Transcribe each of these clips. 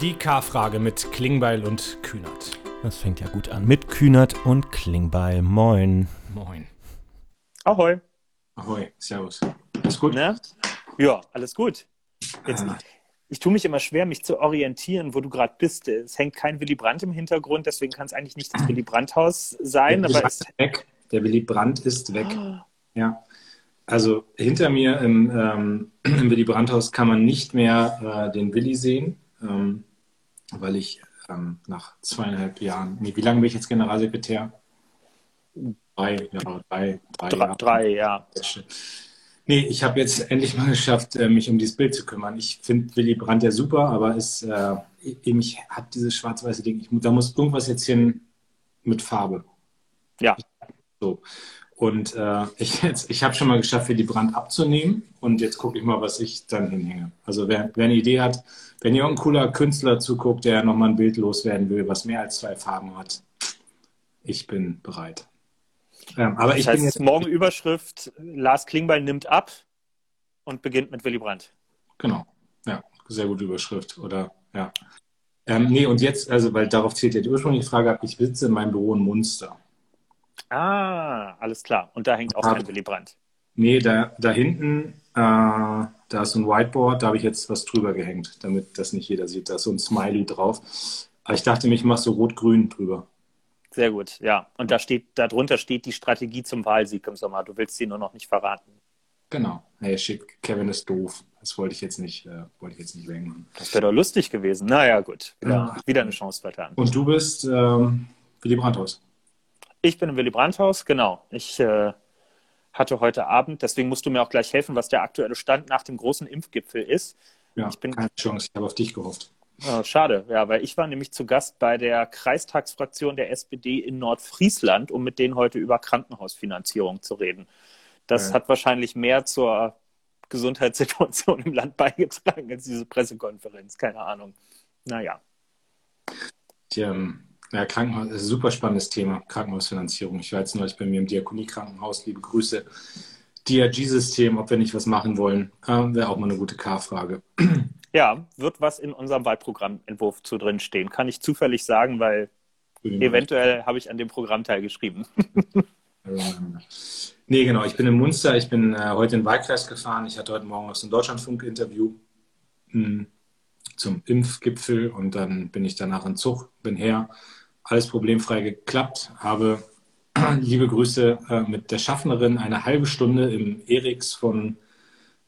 Die K-Frage mit Klingbeil und Kühnert. Das fängt ja gut an. Mit Kühnert und Klingbeil. Moin. Moin. Ahoi. Ahoi, servus. Alles gut? Ne? Ja, alles gut. Jetzt, Ah. ich tue mich immer schwer, mich zu orientieren, wo du gerade bist. Es hängt kein Willy Brandt im Hintergrund, deswegen kann es eigentlich nicht das Willy Brandt-Haus sein. Der Aber Willy Brandt ist weg. Der Willy Brandt ist weg. Ah. Ja. Also hinter mir im, ähm, im Willy Brandt-Haus kann man nicht mehr äh, den Willy sehen, ähm, weil ich ähm, nach zweieinhalb Jahren, nee, wie lange bin ich jetzt Generalsekretär? Drei, ja, drei, drei, drei, Jahre. drei, ja. Nee, ich habe jetzt endlich mal geschafft, äh, mich um dieses Bild zu kümmern. Ich finde Willy Brandt ja super, aber es, äh, ich, habe dieses schwarz-weiße Ding. Ich, da muss irgendwas jetzt hin mit Farbe. Ja. So. Und äh, ich, jetzt- ich habe schon mal geschafft, Willy Brandt abzunehmen. Und jetzt gucke ich mal, was ich dann hinhänge. Also wer, wer eine Idee hat, wenn irgendein cooler Künstler zuguckt, der nochmal ein Bild loswerden will, was mehr als zwei Farben hat, ich bin bereit. Ähm, aber ich Das bin heißt, jetzt morgen Überschrift, Lars Klingbeil nimmt ab und beginnt mit Willy Brandt. Genau, ja, sehr gute Überschrift, oder? Ja. Ähm, nee, und jetzt, also, weil darauf zielt ja die ursprüngliche Frage ab, ich sitze in meinem Büro in Munster. Ah, alles klar. Und da hängt auch Ah. kein Willy Brandt. Nee, da, da hinten, äh, da ist so ein Whiteboard, da habe ich jetzt was drüber gehängt, damit das nicht jeder sieht. Da ist so ein Smiley drauf. Aber ich dachte mir, ich mache so rot-grün drüber. Sehr gut, ja. Und da steht, darunter steht die Strategie zum Wahlsieg im Sommer. Du willst sie nur noch nicht verraten. Genau. Hey, shit, Kevin ist doof. Das wollte ich jetzt nicht, äh, wollte ich jetzt nicht wegmachen. Das wäre doch lustig gewesen. Naja, gut. Wieder, Ja. wieder eine Chance vertan. Und du bist ähm, Willy Brandt-Haus. Ich bin im Willy Brandt-Haus, genau. Ich äh, hatte heute Abend, deswegen musst du mir auch gleich helfen, was der aktuelle Stand nach dem großen Impfgipfel ist. Ja, Ich bin- keine Chance, ich habe auf dich gehofft. Oh, schade, ja, weil ich war nämlich zu Gast bei der Kreistagsfraktion der SPD in Nordfriesland, um mit denen heute über Krankenhausfinanzierung zu reden. Das Ja. hat wahrscheinlich mehr zur Gesundheitssituation im Land beigetragen als diese Pressekonferenz. Keine Ahnung. Naja. Die, ähm, ja, Krankenhaus ist ein super spannendes Thema, Krankenhausfinanzierung. Ich war jetzt neulich bei mir im Diakoniekrankenhaus, liebe Grüße. DRG-System, ob wir nicht was machen wollen, ähm, wäre auch mal eine gute K-Frage. Ja, wird was in unserem Wahlprogrammentwurf zu drin stehen. Kann ich zufällig sagen, weil eventuell habe ich an dem Programm teilgeschrieben. Nee, genau. Ich bin in Munster. Ich bin äh, heute in den Wahlkreis gefahren. Ich hatte heute Morgen so ein Deutschlandfunk-Interview mh, zum Impfgipfel und dann bin ich danach in Zug, bin her. Alles problemfrei geklappt. Habe liebe Grüße äh, mit der Schaffnerin eine halbe Stunde im Eriks von,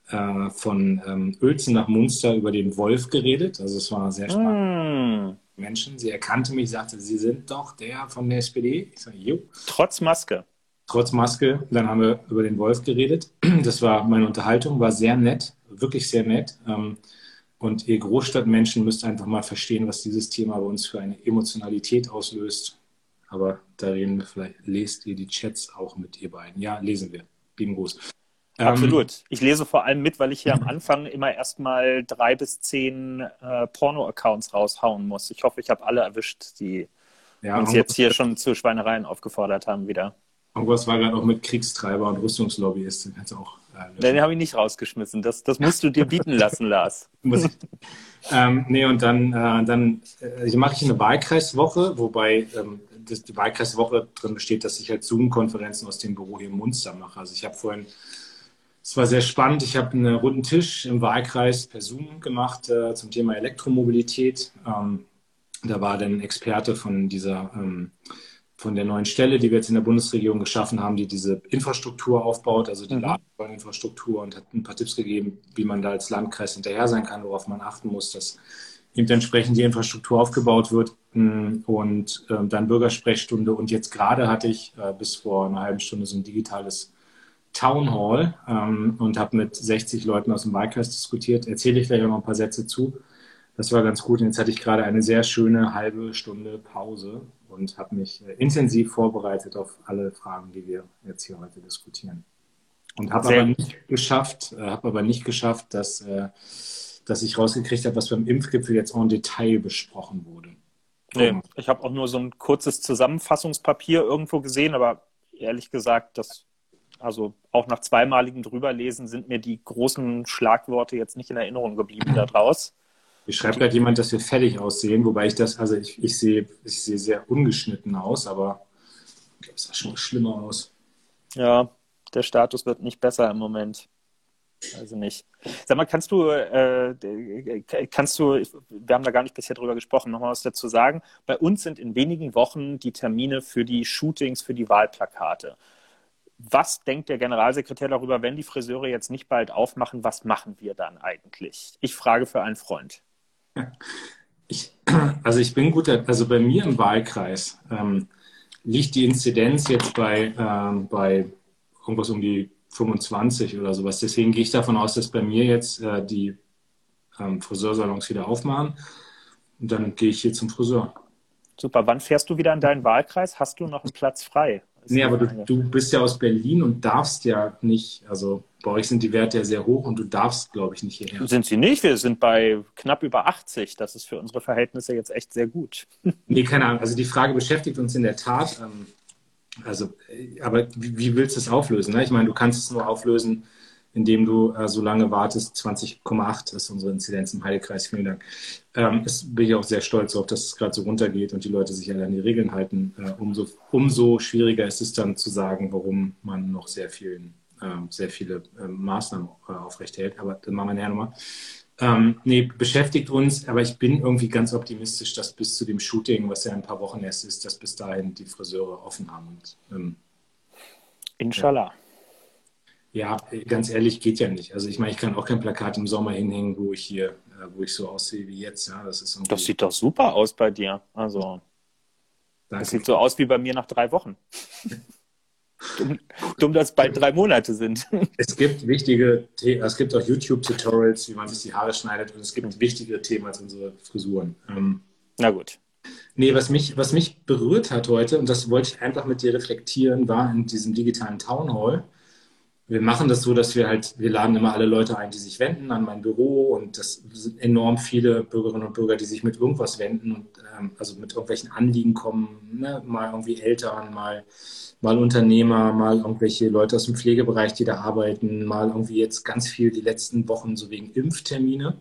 äh, von ähm, Uelzen nach Munster über den Wolf geredet. Also es war sehr spannend. Hm, Menschen. Sie erkannte mich, sagte, Sie sind doch der von der SPD. Ich sage, jo trotz Maske. trotz Maske. Dann haben wir über den Wolf geredet. Das war meine Unterhaltung, war sehr nett, wirklich sehr nett. Ähm, Und ihr Großstadtmenschen müsst einfach mal verstehen, was dieses Thema bei uns für eine Emotionalität auslöst. Aber da reden wir vielleicht, lest ihr die Chats auch mit ihr beiden? Ja, lesen wir. Lieben Gruß. Ähm, Absolut. Ich lese vor allem mit, weil ich hier am Anfang immer erstmal drei bis zehn äh, Porno-Accounts raushauen muss. Ich hoffe, ich habe alle erwischt, die ja, uns jetzt hier schon zu Schweinereien aufgefordert haben wieder. Irgendwas war gerade auch mit Kriegstreiber und Rüstungslobbyist. Den kannst du auch äh, löschen. Den habe ich nicht rausgeschmissen. Das, das musst du dir bieten lassen, Lars. Muss ich. ähm, nee, und dann, äh, dann äh, mache ich eine Wahlkreiswoche, wobei ähm, das, die Wahlkreiswoche drin besteht, dass ich halt Zoom-Konferenzen aus dem Büro hier in Munster mache. Also ich habe vorhin, es war sehr spannend, ich habe einen runden Tisch im Wahlkreis per Zoom gemacht äh, zum Thema Elektromobilität. Ähm, da war dann ein Experte von dieser ähm, von der neuen Stelle, die wir jetzt in der Bundesregierung geschaffen haben, die diese Infrastruktur aufbaut, also die Mhm. Ladeinfrastruktur und hat ein paar Tipps gegeben, wie man da als Landkreis hinterher sein kann, worauf man achten muss, dass eben entsprechend die Infrastruktur aufgebaut wird Mm, und ähm, dann Bürgersprechstunde und jetzt gerade hatte ich äh, bis vor einer halben Stunde so ein digitales Town Hall ähm, und habe mit 60 Leuten aus dem Wahlkreis diskutiert. Erzähle ich gleich auch noch ein paar Sätze zu. Das war ganz gut. Und jetzt hatte ich gerade eine sehr schöne halbe Stunde Pause und habe mich äh, intensiv vorbereitet auf alle Fragen, die wir jetzt hier heute diskutieren. Und habe aber nicht geschafft, äh, habe aber nicht geschafft, dass, äh, dass ich rausgekriegt habe, was beim Impfgipfel jetzt en Detail besprochen wurde. Nee, ich habe auch nur so ein kurzes Zusammenfassungspapier irgendwo gesehen, aber ehrlich gesagt, das, also auch nach zweimaligem Drüberlesen sind mir die großen Schlagworte jetzt nicht in Erinnerung geblieben da draus. Ich schreibe gerade jemand, dass wir fertig aussehen, wobei ich das, also ich, ich sehe ich sehe sehr ungeschnitten aus, aber es sah schon schlimmer aus. Ja, der Status wird nicht besser im Moment. Also nicht. Sag mal, kannst du, äh, kannst du, wir haben da gar nicht bisher drüber gesprochen, nochmal was dazu sagen. Bei uns sind in wenigen Wochen die Termine für die Shootings, für die Wahlplakate. Was denkt der Generalsekretär darüber, wenn die Friseure jetzt nicht bald aufmachen, was machen wir dann eigentlich? Ich frage für einen Freund. Ich, also ich bin gut, also bei mir im Wahlkreis ähm, liegt die Inzidenz jetzt bei, ähm, bei irgendwas um die 25 oder sowas. Deswegen gehe ich davon aus, dass bei mir jetzt äh, die ähm, Friseursalons wieder aufmachen. Und dann gehe ich hier zum Friseur. Super. Wann fährst du wieder in deinen Wahlkreis? Hast du noch einen Platz frei? Nee, aber du, du, bist ja aus Berlin und darfst ja nicht, also bei euch sind die Werte ja sehr hoch und du darfst, glaube ich, nicht hierher. Sind sie nicht? Wir sind bei knapp über 80. Das ist für unsere Verhältnisse jetzt echt sehr gut. Nee, keine Ahnung. Also die Frage beschäftigt uns in der Tat. Ähm, also, aber wie, wie willst du es auflösen? Ne? Ich meine, du kannst es nur auflösen, indem du äh, so lange wartest. 20,8 ist unsere Inzidenz im Heilekreis. Vielen Dank. Ähm, es bin ich auch sehr stolz darauf, dass es gerade so runtergeht und die Leute sich alle an die Regeln halten. Äh, umso, umso schwieriger ist es dann zu sagen, warum man noch sehr, vielen, äh, sehr viele ähm, Maßnahmen äh, aufrechterhält. Aber dann machen wir nachher nochmal. Ähm, nee, beschäftigt uns, aber ich bin irgendwie ganz optimistisch, dass bis zu dem Shooting, was ja ein paar Wochen erst ist, dass bis dahin die Friseure offen haben. Und, ähm, Inshallah. Ja. Ja, ganz ehrlich, geht ja nicht. Also ich meine, ich kann auch kein Plakat im Sommer hinhängen, wo ich hier, äh, wo ich so aussehe wie jetzt. Ja, das, ist das sieht doch super aus bei dir. Also Danke. das sieht so aus wie bei mir nach drei Wochen. Dumm, dumm, dass es bald drei Monate sind. Es gibt wichtige, es gibt auch YouTube-Tutorials, wie man sich die Haare schneidet und es gibt wichtigere Themen als unsere Frisuren. Ähm, Na gut. Nee, was mich, was mich berührt hat heute, und das wollte ich einfach mit dir reflektieren, war in diesem digitalen Town Hall. Wir machen das so, dass wir halt, wir laden immer alle Leute ein, die sich wenden an mein Büro und das sind enorm viele Bürgerinnen und Bürger, die sich mit irgendwas wenden und ähm, also mit irgendwelchen Anliegen kommen, ne? mal irgendwie Eltern, mal mal Unternehmer, mal irgendwelche Leute aus dem Pflegebereich, die da arbeiten, mal irgendwie jetzt ganz viel die letzten Wochen so wegen Impftermine.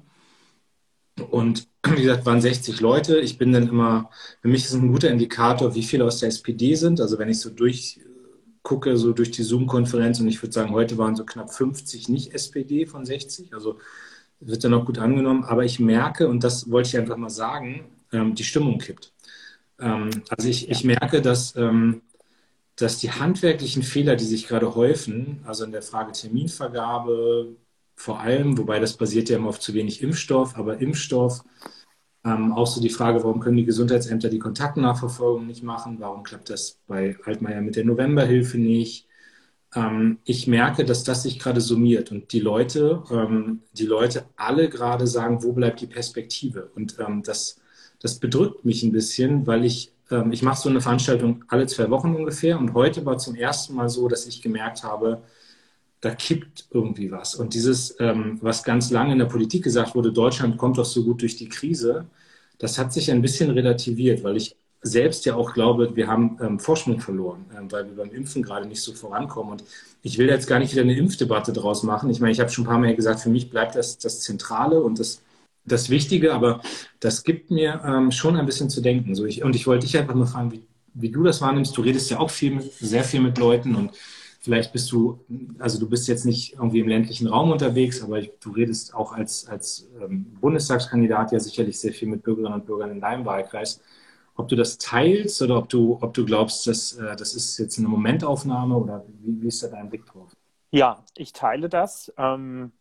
Und wie gesagt, waren 60 Leute. Ich bin dann immer, für mich ist ein guter Indikator, wie viele aus der SPD sind. Also wenn ich so durchgucke, so durch die Zoom-Konferenz und ich würde sagen, heute waren so knapp 50 nicht SPD von 60. Also wird dann auch gut angenommen. Aber ich merke, und das wollte ich einfach mal sagen, ähm, die Stimmung kippt. Ähm, also ich, ich merke, dass ähm, dass die handwerklichen Fehler, die sich gerade häufen, also in der Frage Terminvergabe vor allem, wobei das basiert ja immer auf zu wenig Impfstoff, aber Impfstoff, ähm, auch so die Frage, warum können die Gesundheitsämter die Kontaktnachverfolgung nicht machen? Warum klappt das bei Altmaier mit der Novemberhilfe nicht? Ähm, ich merke, dass das sich gerade summiert und die Leute, ähm, die Leute alle gerade sagen, wo bleibt die Perspektive? Und ähm, das, das bedrückt mich ein bisschen, weil ich ähm, ich mache so eine Veranstaltung alle zwei Wochen ungefähr und heute war zum ersten Mal so, dass ich gemerkt habe, da kippt irgendwie was. Und dieses, ähm, was ganz lange in der Politik gesagt wurde, Deutschland kommt doch so gut durch die Krise, das hat sich ein bisschen relativiert, weil ich selbst ja auch glaube, wir haben ähm, Forschung verloren, ähm, weil wir beim Impfen gerade nicht so vorankommen. Und ich will jetzt gar nicht wieder eine Impfdebatte draus machen. Ich meine, ich habe schon ein paar Mal gesagt, für mich bleibt das das Zentrale und das das Wichtige, aber das gibt mir ähm, schon ein bisschen zu denken. So ich, und ich wollte dich einfach mal fragen, wie, wie du das wahrnimmst. Du redest ja auch viel mit, sehr viel mit Leuten und vielleicht bist du, also du bist jetzt nicht irgendwie im ländlichen Raum unterwegs, aber du redest auch als, als ähm, Bundestagskandidat ja sicherlich sehr viel mit Bürgerinnen und Bürgern in deinem Wahlkreis. Ob du das teilst oder ob du, ob du glaubst, dass äh, das ist jetzt eine Momentaufnahme oder wie, wie ist da dein Blick drauf? Ja, ich teile das. Ähm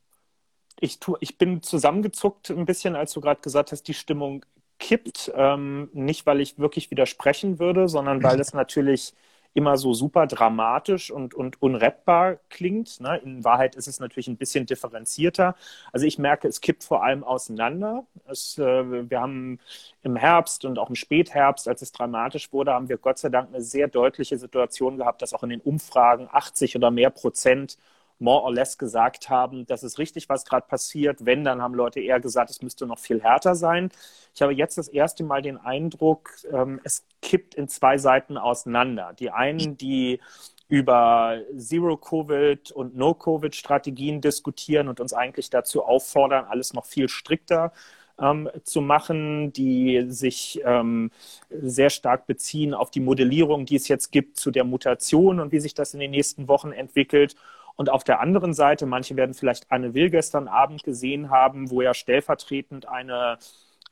ich, tu, ich bin zusammengezuckt ein bisschen, als du gerade gesagt hast, die Stimmung kippt. Ähm, nicht, weil ich wirklich widersprechen würde, sondern weil es natürlich immer so super dramatisch und, und unrettbar klingt. Ne? In Wahrheit ist es natürlich ein bisschen differenzierter. Also ich merke, es kippt vor allem auseinander. Es, äh, wir haben im Herbst und auch im Spätherbst, als es dramatisch wurde, haben wir Gott sei Dank eine sehr deutliche Situation gehabt, dass auch in den Umfragen 80 oder mehr Prozent more or less gesagt haben, das ist richtig, was gerade passiert. Wenn, dann haben Leute eher gesagt, es müsste noch viel härter sein. Ich habe jetzt das erste Mal den Eindruck, ähm, es kippt in zwei Seiten auseinander. Die einen, die über Zero-Covid und No-Covid-Strategien diskutieren und uns eigentlich dazu auffordern, alles noch viel strikter ähm, zu machen, die sich ähm, sehr stark beziehen auf die Modellierung, die es jetzt gibt zu der Mutation und wie sich das in den nächsten Wochen entwickelt. Und auf der anderen Seite, manche werden vielleicht Anne Will gestern Abend gesehen haben, wo ja stellvertretend eine,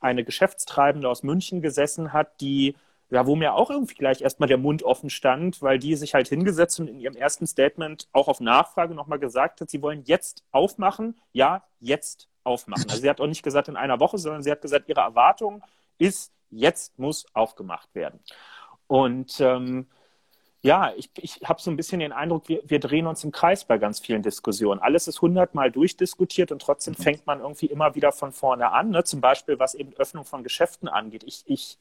eine Geschäftstreibende aus München gesessen hat, die ja, wo mir auch irgendwie gleich erstmal der Mund offen stand, weil die sich halt hingesetzt und in ihrem ersten Statement auch auf Nachfrage nochmal gesagt hat, sie wollen jetzt aufmachen, ja, jetzt aufmachen. Also sie hat auch nicht gesagt in einer Woche, sondern sie hat gesagt, ihre Erwartung ist, jetzt muss aufgemacht werden. Und ähm, ja, ich, ich habe so ein bisschen den Eindruck, wir, wir drehen uns im Kreis bei ganz vielen Diskussionen. Alles ist hundertmal durchdiskutiert und trotzdem fängt man irgendwie immer wieder von vorne an. Ne? Zum Beispiel, was eben Öffnung von Geschäften angeht. Ich, ich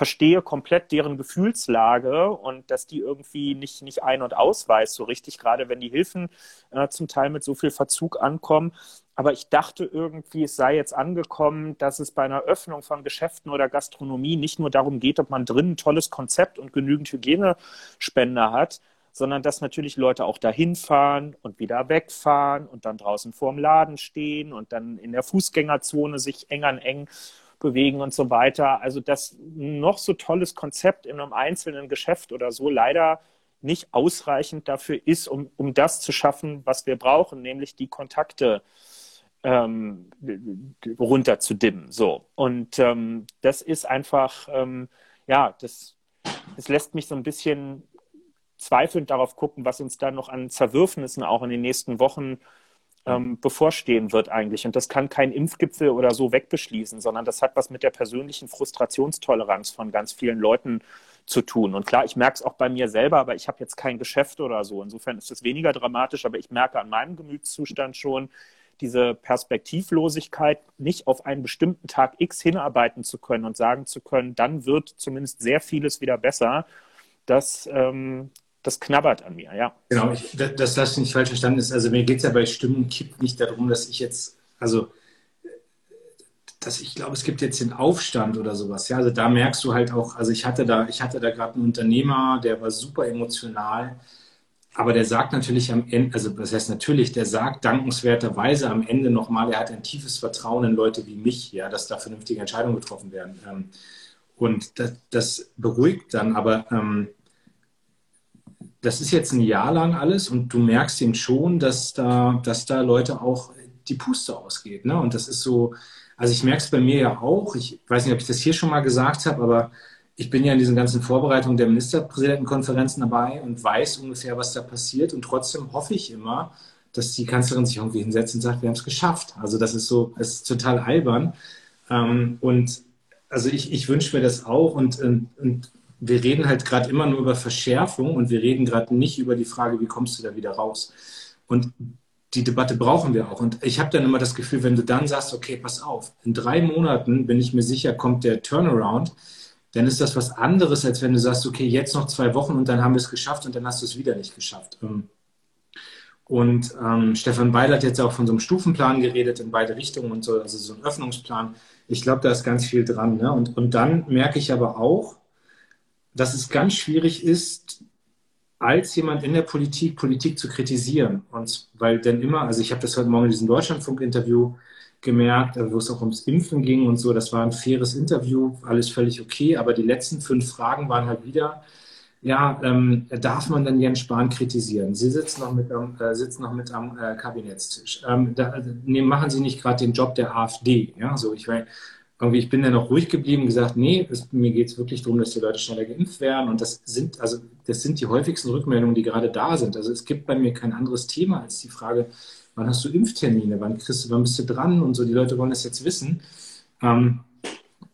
verstehe komplett deren Gefühlslage und dass die irgendwie nicht, nicht ein- und ausweist so richtig, gerade wenn die Hilfen äh, zum Teil mit so viel Verzug ankommen. Aber ich dachte irgendwie, es sei jetzt angekommen, dass es bei einer Öffnung von Geschäften oder Gastronomie nicht nur darum geht, ob man drin ein tolles Konzept und genügend Hygienespender hat, sondern dass natürlich Leute auch dahin fahren und wieder wegfahren und dann draußen vorm Laden stehen und dann in der Fußgängerzone sich eng an eng bewegen und so weiter. Also das noch so tolles Konzept in einem einzelnen Geschäft oder so leider nicht ausreichend dafür ist, um, um das zu schaffen, was wir brauchen, nämlich die Kontakte ähm, runterzudimmen. So. Und ähm, das ist einfach, ähm, ja, das, das lässt mich so ein bisschen zweifelnd darauf gucken, was uns da noch an Zerwürfnissen auch in den nächsten Wochen ähm, bevorstehen wird eigentlich. Und das kann kein Impfgipfel oder so wegbeschließen, sondern das hat was mit der persönlichen Frustrationstoleranz von ganz vielen Leuten zu tun. Und klar, ich merke es auch bei mir selber, aber ich habe jetzt kein Geschäft oder so. Insofern ist es weniger dramatisch, aber ich merke an meinem Gemütszustand schon, diese Perspektivlosigkeit, nicht auf einen bestimmten Tag X hinarbeiten zu können und sagen zu können, dann wird zumindest sehr vieles wieder besser. Das, ähm, das knabbert an mir, ja. Genau, ich, dass das nicht falsch verstanden ist. Also mir geht es ja bei Stimmen Kipp nicht darum, dass ich jetzt, also dass ich glaube, es gibt jetzt den Aufstand oder sowas. Ja, also da merkst du halt auch, also ich hatte da, ich hatte da gerade einen Unternehmer, der war super emotional aber der sagt natürlich am Ende, also das heißt natürlich, der sagt dankenswerterweise am Ende nochmal, er hat ein tiefes Vertrauen in Leute wie mich, ja, dass da vernünftige Entscheidungen getroffen werden. Ähm, und das, das beruhigt dann, aber ähm, das ist jetzt ein Jahr lang alles und du merkst ihm schon, dass da, dass da Leute auch die Puste ausgeht. Ne? Und das ist so, also ich merke es bei mir ja auch, ich weiß nicht, ob ich das hier schon mal gesagt habe, aber ich bin ja in diesen ganzen Vorbereitungen der Ministerpräsidentenkonferenzen dabei und weiß ungefähr, was da passiert. Und trotzdem hoffe ich immer, dass die Kanzlerin sich irgendwie hinsetzt und sagt, wir haben es geschafft. Also das ist so, es ist total albern. Ähm, und also ich, ich wünsche mir das auch. Und, und, und wir reden halt gerade immer nur über Verschärfung und wir reden gerade nicht über die Frage, wie kommst du da wieder raus. Und die Debatte brauchen wir auch. Und ich habe dann immer das Gefühl, wenn du dann sagst, okay, pass auf, in drei Monaten bin ich mir sicher, kommt der Turnaround dann ist das was anderes, als wenn du sagst, okay, jetzt noch zwei Wochen und dann haben wir es geschafft und dann hast du es wieder nicht geschafft. Ähm, und ähm, Stefan Beil hat jetzt auch von so einem Stufenplan geredet in beide Richtungen und so, also so ein Öffnungsplan. Ich glaube, da ist ganz viel dran. Ne? Und, und dann merke ich aber auch, dass es ganz schwierig ist, als jemand in der Politik Politik zu kritisieren. Und weil dann immer, also ich habe das heute Morgen in diesem Deutschlandfunk-Interview gemerkt, wo es auch ums Impfen ging und so. Das war ein faires Interview, alles völlig okay. Aber die letzten fünf Fragen waren halt wieder, ja, ähm, darf man dann Jens Spahn kritisieren? Sie sitzen noch mit am, äh, sitzen noch mit am äh, Kabinettstisch. Ähm, da, nee, machen Sie nicht gerade den Job der AfD. Ja, so ich meine, irgendwie, ich bin dann noch ruhig geblieben, gesagt, nee, es, mir geht es wirklich darum, dass die Leute schneller geimpft werden. Und das sind, also das sind die häufigsten Rückmeldungen, die gerade da sind. Also es gibt bei mir kein anderes Thema als die Frage, wann hast du Impftermine, wann kriegst du, wann bist du dran und so. Die Leute wollen das jetzt wissen. Ähm,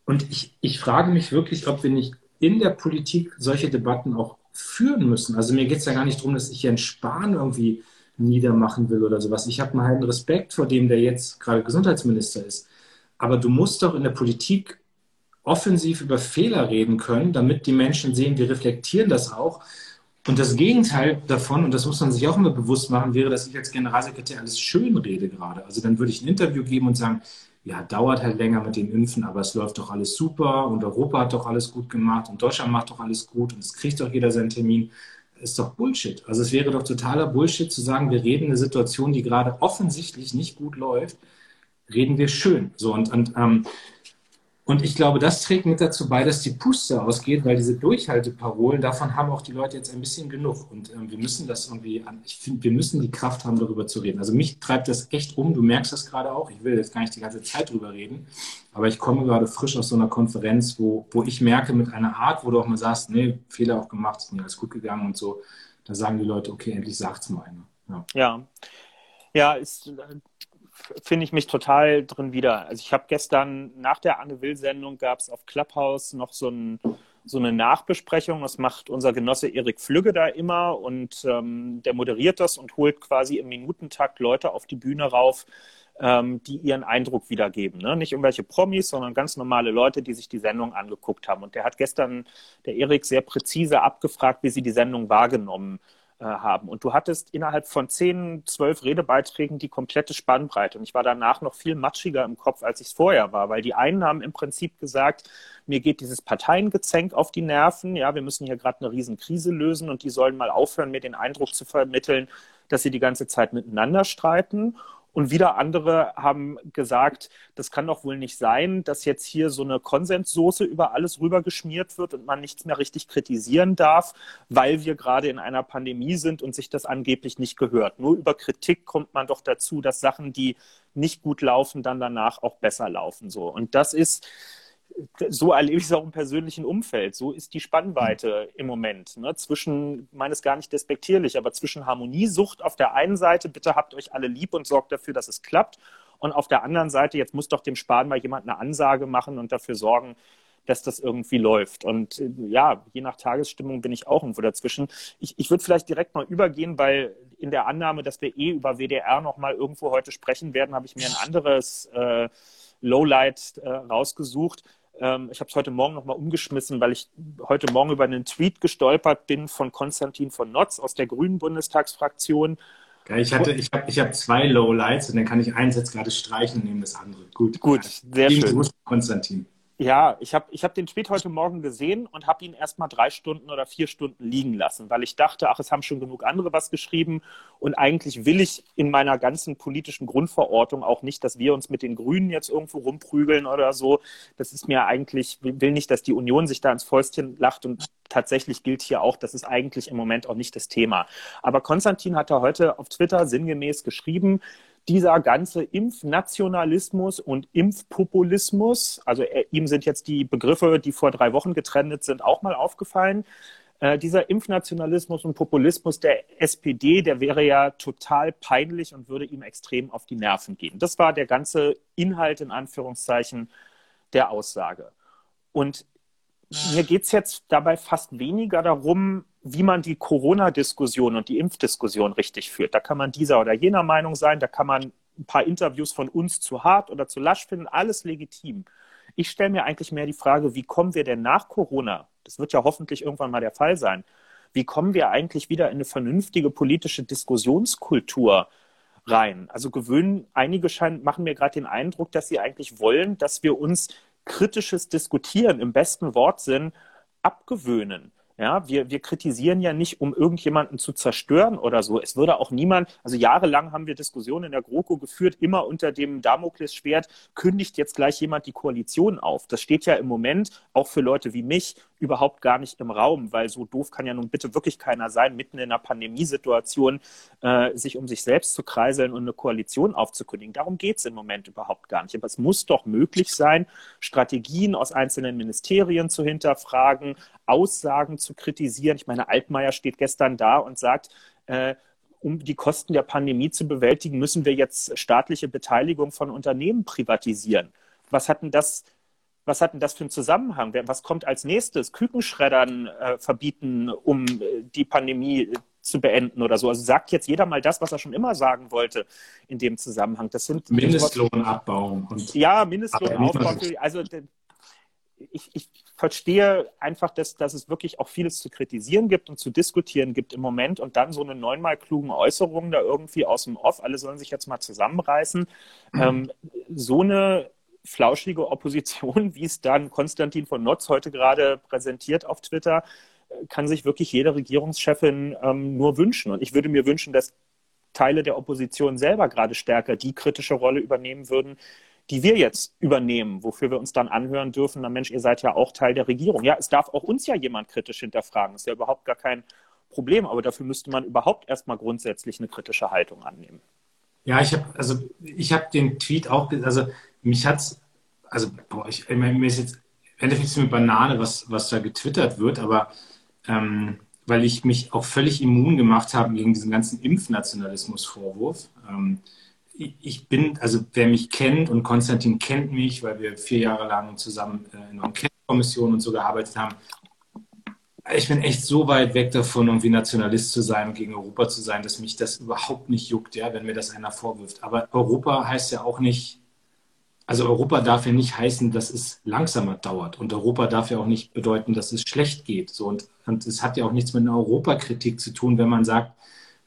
und ich, ich frage mich wirklich, ob wir nicht in der Politik solche Debatten auch führen müssen. Also mir geht es ja gar nicht darum, dass ich Jens Spahn irgendwie niedermachen will oder sowas. Ich habe mal einen Respekt vor dem, der jetzt gerade Gesundheitsminister ist. Aber du musst doch in der Politik offensiv über Fehler reden können, damit die Menschen sehen, wir reflektieren das auch und das Gegenteil davon, und das muss man sich auch immer bewusst machen, wäre, dass ich als Generalsekretär alles schön rede gerade. Also dann würde ich ein Interview geben und sagen, ja, dauert halt länger mit den Impfen, aber es läuft doch alles super und Europa hat doch alles gut gemacht und Deutschland macht doch alles gut und es kriegt doch jeder seinen Termin. Das ist doch Bullshit. Also es wäre doch totaler Bullshit zu sagen, wir reden eine Situation, die gerade offensichtlich nicht gut läuft, reden wir schön. So und, und ähm, und ich glaube, das trägt mit dazu bei, dass die Puste ausgeht, weil diese Durchhalteparolen, davon haben auch die Leute jetzt ein bisschen genug. Und ähm, wir müssen das irgendwie, an, ich finde, wir müssen die Kraft haben, darüber zu reden. Also mich treibt das echt um. Du merkst das gerade auch. Ich will jetzt gar nicht die ganze Zeit drüber reden. Aber ich komme gerade frisch aus so einer Konferenz, wo, wo ich merke, mit einer Art, wo du auch mal sagst, nee, Fehler auch gemacht, ist mir alles gut gegangen und so. Da sagen die Leute, okay, endlich sagt's mal einer. Ja. ja. Ja, ist, finde ich mich total drin wieder. Also ich habe gestern nach der Anne Will-Sendung gab es auf Clubhouse noch so, ein, so, eine Nachbesprechung. Das macht unser Genosse Erik Flügge da immer und ähm, der moderiert das und holt quasi im Minutentakt Leute auf die Bühne rauf, ähm, die ihren Eindruck wiedergeben. Ne? Nicht irgendwelche Promis, sondern ganz normale Leute, die sich die Sendung angeguckt haben. Und der hat gestern, der Erik, sehr präzise abgefragt, wie sie die Sendung wahrgenommen haben haben. Und du hattest innerhalb von zehn, zwölf Redebeiträgen die komplette Spannbreite. Und ich war danach noch viel matschiger im Kopf, als ich es vorher war, weil die einen haben im Prinzip gesagt, mir geht dieses Parteiengezänk auf die Nerven. Ja, wir müssen hier gerade eine Riesenkrise lösen und die sollen mal aufhören, mir den Eindruck zu vermitteln, dass sie die ganze Zeit miteinander streiten. Und wieder andere haben gesagt, das kann doch wohl nicht sein, dass jetzt hier so eine Konsenssoße über alles rübergeschmiert wird und man nichts mehr richtig kritisieren darf, weil wir gerade in einer Pandemie sind und sich das angeblich nicht gehört. Nur über Kritik kommt man doch dazu, dass Sachen, die nicht gut laufen, dann danach auch besser laufen. So. Und das ist, so erlebe ich es auch im persönlichen Umfeld. So ist die Spannweite im Moment. Ne? Zwischen, meine es gar nicht despektierlich, aber zwischen Harmoniesucht auf der einen Seite, bitte habt euch alle lieb und sorgt dafür, dass es klappt. Und auf der anderen Seite, jetzt muss doch dem Spahn mal jemand eine Ansage machen und dafür sorgen, dass das irgendwie läuft. Und äh, ja, je nach Tagesstimmung bin ich auch irgendwo dazwischen. Ich, ich würde vielleicht direkt mal übergehen, weil in der Annahme, dass wir eh über WDR noch mal irgendwo heute sprechen werden, habe ich mir ein anderes äh, Lowlight äh, rausgesucht. Ähm, ich habe es heute Morgen nochmal umgeschmissen, weil ich heute Morgen über einen Tweet gestolpert bin von Konstantin von Notz aus der Grünen Bundestagsfraktion. Ich, hatte, ich habe ich hab zwei Lowlights und dann kann ich eins jetzt gerade streichen und nehmen das andere. Gut. Gut, sehr schön. Konstantin. Ja, ich habe ich hab den Tweet heute Morgen gesehen und habe ihn erstmal drei Stunden oder vier Stunden liegen lassen, weil ich dachte, ach, es haben schon genug andere was geschrieben und eigentlich will ich in meiner ganzen politischen Grundverortung auch nicht, dass wir uns mit den Grünen jetzt irgendwo rumprügeln oder so. Das ist mir eigentlich, will nicht, dass die Union sich da ins Fäustchen lacht und tatsächlich gilt hier auch, das ist eigentlich im Moment auch nicht das Thema. Aber Konstantin hat da heute auf Twitter sinngemäß geschrieben, dieser ganze Impfnationalismus und Impfpopulismus, also äh, ihm sind jetzt die Begriffe, die vor drei Wochen getrennt sind, auch mal aufgefallen. Äh, dieser Impfnationalismus und Populismus der SPD, der wäre ja total peinlich und würde ihm extrem auf die Nerven gehen. Das war der ganze Inhalt in Anführungszeichen der Aussage. Und mir geht es jetzt dabei fast weniger darum, wie man die Corona-Diskussion und die Impfdiskussion richtig führt. Da kann man dieser oder jener Meinung sein, da kann man ein paar Interviews von uns zu hart oder zu lasch finden, alles legitim. Ich stelle mir eigentlich mehr die Frage, wie kommen wir denn nach Corona, das wird ja hoffentlich irgendwann mal der Fall sein, wie kommen wir eigentlich wieder in eine vernünftige politische Diskussionskultur rein? Also gewöhnen, einige scheinen, machen mir gerade den Eindruck, dass sie eigentlich wollen, dass wir uns kritisches Diskutieren im besten Wortsinn abgewöhnen. Ja, wir, wir kritisieren ja nicht, um irgendjemanden zu zerstören oder so. Es würde auch niemand, also jahrelang haben wir Diskussionen in der GroKo geführt, immer unter dem Damoklesschwert, kündigt jetzt gleich jemand die Koalition auf. Das steht ja im Moment auch für Leute wie mich überhaupt gar nicht im Raum, weil so doof kann ja nun bitte wirklich keiner sein, mitten in einer Pandemiesituation äh, sich um sich selbst zu kreiseln und eine Koalition aufzukündigen. Darum geht es im Moment überhaupt gar nicht. Aber es muss doch möglich sein, Strategien aus einzelnen Ministerien zu hinterfragen, Aussagen zu kritisieren. Ich meine, Altmaier steht gestern da und sagt, äh, um die Kosten der Pandemie zu bewältigen, müssen wir jetzt staatliche Beteiligung von Unternehmen privatisieren. Was hat denn das, was hat denn das für einen Zusammenhang? Was kommt als nächstes? Kükenschreddern äh, verbieten, um äh, die Pandemie äh, zu beenden oder so. Also sagt jetzt jeder mal das, was er schon immer sagen wollte in dem Zusammenhang. Das sind Mindestlohn abbauen. Ja, Mindestlohn aufbauen. Also ich, ich verstehe einfach, dass, dass es wirklich auch vieles zu kritisieren gibt und zu diskutieren gibt im Moment und dann so eine neunmal klugen Äußerung da irgendwie aus dem Off, alle sollen sich jetzt mal zusammenreißen. Mhm. Ähm, so eine flauschige Opposition, wie es dann Konstantin von Notz heute gerade präsentiert auf Twitter, kann sich wirklich jede Regierungschefin ähm, nur wünschen. Und ich würde mir wünschen, dass Teile der Opposition selber gerade stärker die kritische Rolle übernehmen würden, die wir jetzt übernehmen, wofür wir uns dann anhören dürfen, na Mensch, ihr seid ja auch Teil der Regierung. Ja, es darf auch uns ja jemand kritisch hinterfragen. Ist ja überhaupt gar kein Problem, aber dafür müsste man überhaupt erstmal grundsätzlich eine kritische Haltung annehmen. Ja, ich habe also ich habe den Tweet auch, also mich hat's, also boah, ich, mir ist jetzt im Endeffekt ist eine Banane, was, was da getwittert wird, aber ähm, weil ich mich auch völlig immun gemacht habe gegen diesen ganzen Impfnationalismus-Vorwurf. Ähm, ich bin, also wer mich kennt und Konstantin kennt mich, weil wir vier Jahre lang zusammen äh, in einer Enquete-Kommission und so gearbeitet haben. Ich bin echt so weit weg davon, irgendwie Nationalist zu sein und gegen Europa zu sein, dass mich das überhaupt nicht juckt, ja, wenn mir das einer vorwirft. Aber Europa heißt ja auch nicht, also Europa darf ja nicht heißen, dass es langsamer dauert. Und Europa darf ja auch nicht bedeuten, dass es schlecht geht. So, und, und es hat ja auch nichts mit einer Europakritik zu tun, wenn man sagt,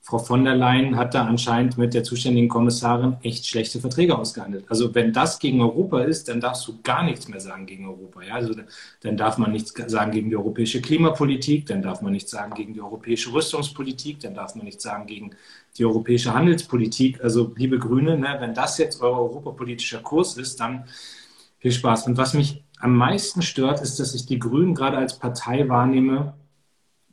Frau von der Leyen hat da anscheinend mit der zuständigen Kommissarin echt schlechte Verträge ausgehandelt. Also wenn das gegen Europa ist, dann darfst du gar nichts mehr sagen gegen Europa. Ja? Also dann darf man nichts sagen gegen die europäische Klimapolitik, dann darf man nichts sagen gegen die europäische Rüstungspolitik, dann darf man nichts sagen gegen die europäische Handelspolitik. Also liebe Grüne, ne, wenn das jetzt euer europapolitischer Kurs ist, dann viel Spaß. Und was mich am meisten stört, ist, dass ich die Grünen gerade als Partei wahrnehme,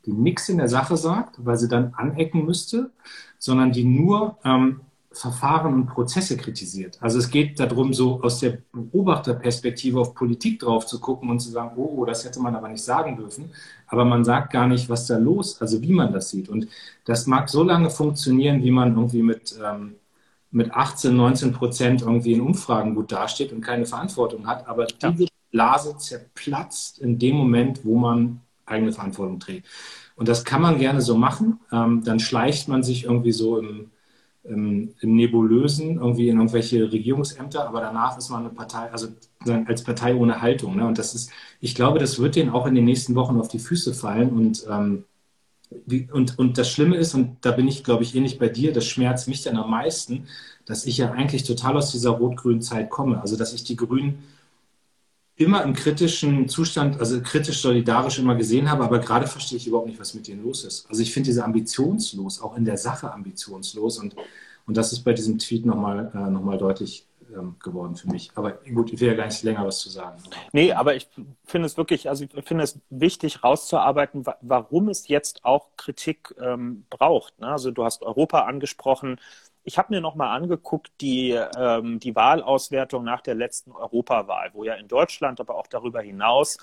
die nichts in der Sache sagt, weil sie dann anecken müsste, sondern die nur ähm, Verfahren und Prozesse kritisiert. Also es geht darum, so aus der Beobachterperspektive auf Politik drauf zu gucken und zu sagen, oh, oh, das hätte man aber nicht sagen dürfen. Aber man sagt gar nicht, was da los, also wie man das sieht. Und das mag so lange funktionieren, wie man irgendwie mit, ähm, mit 18, 19 Prozent irgendwie in Umfragen gut dasteht und keine Verantwortung hat. Aber diese Blase zerplatzt in dem Moment, wo man eigene Verantwortung trägt. Und das kann man gerne so machen. Ähm, dann schleicht man sich irgendwie so im, im, im, Nebulösen irgendwie in irgendwelche Regierungsämter, aber danach ist man eine Partei, also als Partei ohne Haltung. Ne? Und das ist, ich glaube, das wird denen auch in den nächsten Wochen auf die Füße fallen. Und, ähm, wie, und, und das Schlimme ist, und da bin ich, glaube ich, ähnlich bei dir, das schmerzt mich dann am meisten, dass ich ja eigentlich total aus dieser rot-grünen Zeit komme. Also, dass ich die Grünen immer im kritischen Zustand, also kritisch solidarisch immer gesehen habe, aber gerade verstehe ich überhaupt nicht, was mit denen los ist. Also ich finde diese ambitionslos, auch in der Sache ambitionslos und, und das ist bei diesem Tweet nochmal äh, noch deutlich ähm, geworden für mich. Aber gut, ich will ja gar nicht länger was zu sagen. Nee, aber ich finde es wirklich, also ich finde es wichtig rauszuarbeiten, warum es jetzt auch Kritik ähm, braucht. Ne? Also du hast Europa angesprochen, ich habe mir nochmal angeguckt, die, ähm, die Wahlauswertung nach der letzten Europawahl, wo ja in Deutschland, aber auch darüber hinaus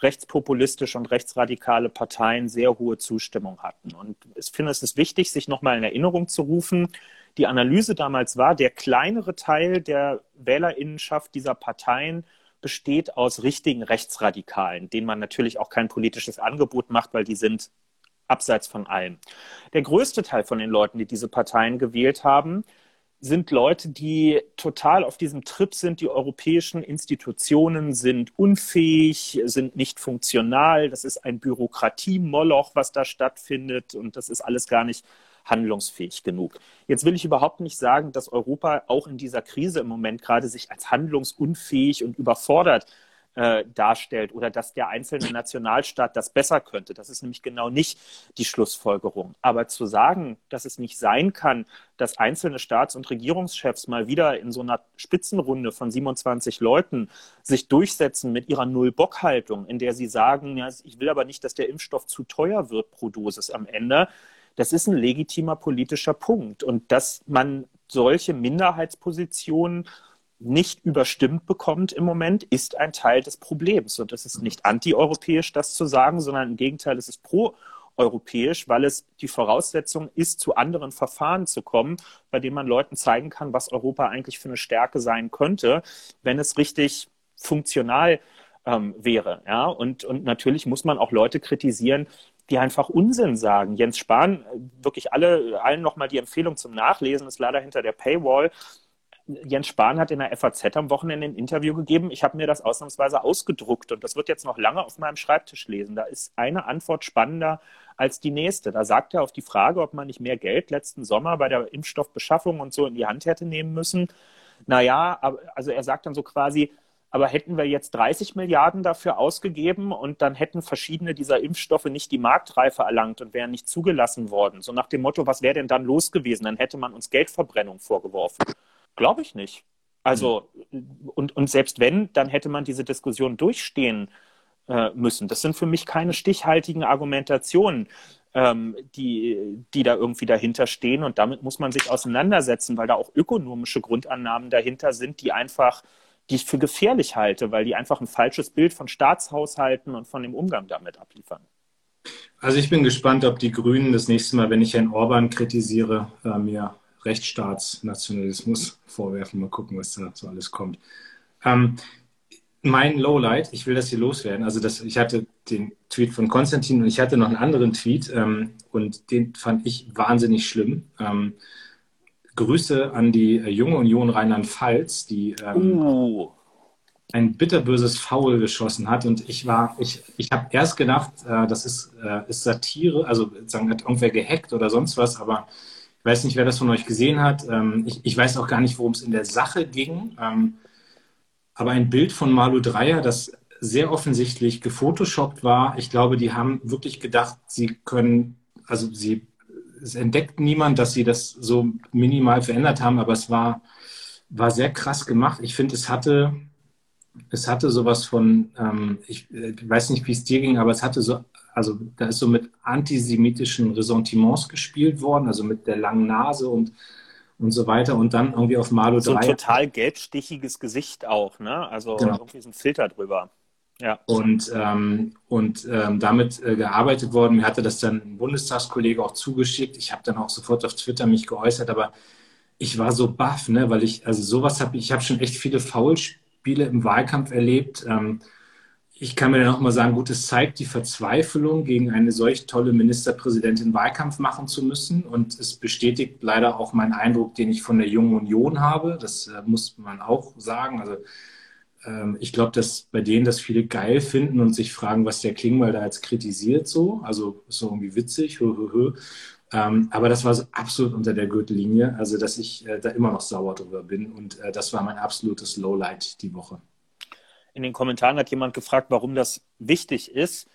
rechtspopulistische und rechtsradikale Parteien sehr hohe Zustimmung hatten. Und ich finde, es ist wichtig, sich nochmal in Erinnerung zu rufen. Die Analyse damals war, der kleinere Teil der Wählerinnenschaft dieser Parteien besteht aus richtigen Rechtsradikalen, denen man natürlich auch kein politisches Angebot macht, weil die sind abseits von allem. Der größte Teil von den Leuten, die diese Parteien gewählt haben, sind Leute, die total auf diesem Trip sind, die europäischen Institutionen sind unfähig, sind nicht funktional, das ist ein Bürokratiemoloch, was da stattfindet und das ist alles gar nicht handlungsfähig genug. Jetzt will ich überhaupt nicht sagen, dass Europa auch in dieser Krise im Moment gerade sich als handlungsunfähig und überfordert äh, darstellt oder dass der einzelne Nationalstaat das besser könnte. Das ist nämlich genau nicht die Schlussfolgerung. Aber zu sagen, dass es nicht sein kann, dass einzelne Staats- und Regierungschefs mal wieder in so einer Spitzenrunde von 27 Leuten sich durchsetzen mit ihrer Null-Bock-Haltung, in der sie sagen, ja, ich will aber nicht, dass der Impfstoff zu teuer wird pro Dosis am Ende, das ist ein legitimer politischer Punkt. Und dass man solche Minderheitspositionen nicht überstimmt bekommt im Moment, ist ein Teil des Problems. Und es ist nicht antieuropäisch, das zu sagen, sondern im Gegenteil, es ist pro-europäisch, weil es die Voraussetzung ist, zu anderen Verfahren zu kommen, bei denen man Leuten zeigen kann, was Europa eigentlich für eine Stärke sein könnte, wenn es richtig funktional ähm, wäre. Ja? Und, und natürlich muss man auch Leute kritisieren, die einfach Unsinn sagen. Jens Spahn, wirklich alle, allen nochmal die Empfehlung zum Nachlesen, ist leider hinter der Paywall Jens Spahn hat in der FAZ am Wochenende ein Interview gegeben. Ich habe mir das ausnahmsweise ausgedruckt und das wird jetzt noch lange auf meinem Schreibtisch lesen. Da ist eine Antwort spannender als die nächste. Da sagt er auf die Frage, ob man nicht mehr Geld letzten Sommer bei der Impfstoffbeschaffung und so in die Hand hätte nehmen müssen. Naja, also er sagt dann so quasi, aber hätten wir jetzt 30 Milliarden dafür ausgegeben und dann hätten verschiedene dieser Impfstoffe nicht die Marktreife erlangt und wären nicht zugelassen worden. So nach dem Motto, was wäre denn dann los gewesen? Dann hätte man uns Geldverbrennung vorgeworfen. Glaube ich nicht. Also, und, und selbst wenn, dann hätte man diese Diskussion durchstehen äh, müssen. Das sind für mich keine stichhaltigen Argumentationen, ähm, die, die da irgendwie dahinter stehen. Und damit muss man sich auseinandersetzen, weil da auch ökonomische Grundannahmen dahinter sind, die einfach, die ich für gefährlich halte, weil die einfach ein falsches Bild von Staatshaushalten und von dem Umgang damit abliefern. Also ich bin gespannt, ob die Grünen das nächste Mal, wenn ich Herrn Orban kritisiere, äh, mir Rechtsstaatsnationalismus vorwerfen. Mal gucken, was da so alles kommt. Ähm, mein Lowlight, ich will das hier loswerden. Also das, ich hatte den Tweet von Konstantin und ich hatte noch einen anderen Tweet ähm, und den fand ich wahnsinnig schlimm. Ähm, Grüße an die äh, junge Union Rheinland-Pfalz, die uh. ein bitterböses Foul geschossen hat. Und ich war, ich, ich habe erst gedacht, äh, das ist, äh, ist Satire, also sagen, hat irgendwer gehackt oder sonst was, aber weiß nicht, wer das von euch gesehen hat. Ähm, ich, ich, weiß auch gar nicht, worum es in der Sache ging. Ähm, aber ein Bild von Malu Dreyer, das sehr offensichtlich gefotoshoppt war. Ich glaube, die haben wirklich gedacht, sie können, also sie, es entdeckt niemand, dass sie das so minimal verändert haben, aber es war, war sehr krass gemacht. Ich finde, es hatte, es hatte sowas von, ähm, ich, ich weiß nicht, wie es dir ging, aber es hatte so also da ist so mit antisemitischen Ressentiments gespielt worden, also mit der langen Nase und, und so weiter. Und dann irgendwie auf Malo so 3. So ein total gelbstichiges Gesicht auch, ne? Also genau. irgendwie so ein Filter drüber. Ja. Und, ähm, und ähm, damit äh, gearbeitet worden. Mir hatte das dann ein Bundestagskollege auch zugeschickt. Ich habe dann auch sofort auf Twitter mich geäußert, aber ich war so baff, ne? weil ich, also sowas habe ich, ich habe schon echt viele Foulspiele im Wahlkampf erlebt. Ähm, ich kann mir auch mal sagen, gut, es zeigt die Verzweiflung, gegen eine solch tolle Ministerpräsidentin Wahlkampf machen zu müssen. Und es bestätigt leider auch meinen Eindruck, den ich von der Jungen Union habe. Das äh, muss man auch sagen. Also ähm, ich glaube, dass bei denen das viele geil finden und sich fragen, was der Klingbeil da jetzt kritisiert so. Also ist so irgendwie witzig. Hö, hö, hö. Ähm, aber das war so absolut unter der Gürtellinie. Also dass ich äh, da immer noch sauer drüber bin. Und äh, das war mein absolutes Lowlight die Woche. In den Kommentaren hat jemand gefragt, warum das wichtig ist.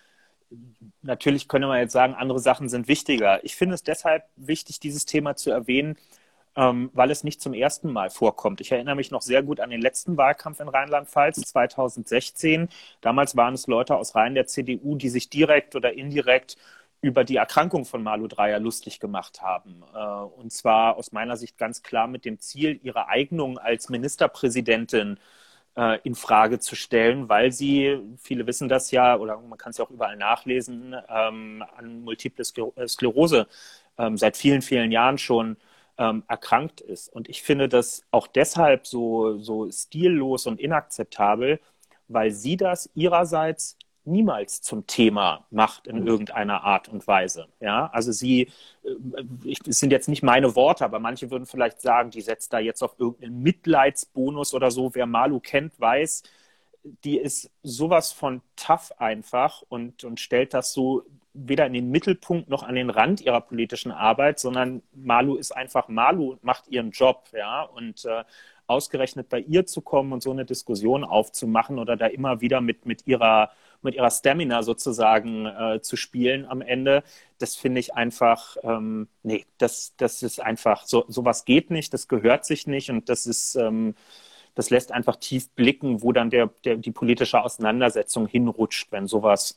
Natürlich könnte man jetzt sagen, andere Sachen sind wichtiger. Ich finde es deshalb wichtig, dieses Thema zu erwähnen, ähm, weil es nicht zum ersten Mal vorkommt. Ich erinnere mich noch sehr gut an den letzten Wahlkampf in Rheinland-Pfalz 2016. Damals waren es Leute aus Reihen der CDU, die sich direkt oder indirekt über die Erkrankung von Malu Dreyer lustig gemacht haben. Äh, und zwar aus meiner Sicht ganz klar mit dem Ziel, ihre Eignung als Ministerpräsidentin äh, in Frage zu stellen, weil sie, viele wissen das ja, oder man kann es ja auch überall nachlesen, ähm, an Multiple äh, Sklerose ähm, seit vielen, vielen Jahren schon ähm, erkrankt ist. Und ich finde das auch deshalb so, so stillos und inakzeptabel, weil sie das ihrerseits niemals zum Thema macht in mhm. irgendeiner Art und Weise. Ja, also sie, äh, ich, es sind jetzt nicht meine Worte, aber manche würden vielleicht sagen, die setzt da jetzt auf irgendeinen Mitleidsbonus oder so. Wer Malu kennt, weiß, die ist sowas von tough einfach und, und stellt das so weder in den Mittelpunkt noch an den Rand ihrer politischen Arbeit, sondern Malu ist einfach Malu und macht ihren Job, ja, und äh, ausgerechnet bei ihr zu kommen und so eine Diskussion aufzumachen oder da immer wieder mit, mit ihrer mit ihrer Stamina sozusagen äh, zu spielen am Ende, das finde ich einfach, ähm, nee, das, das ist einfach, so sowas geht nicht, das gehört sich nicht und das ist, ähm, das lässt einfach tief blicken, wo dann der, der, die politische Auseinandersetzung hinrutscht, wenn sowas,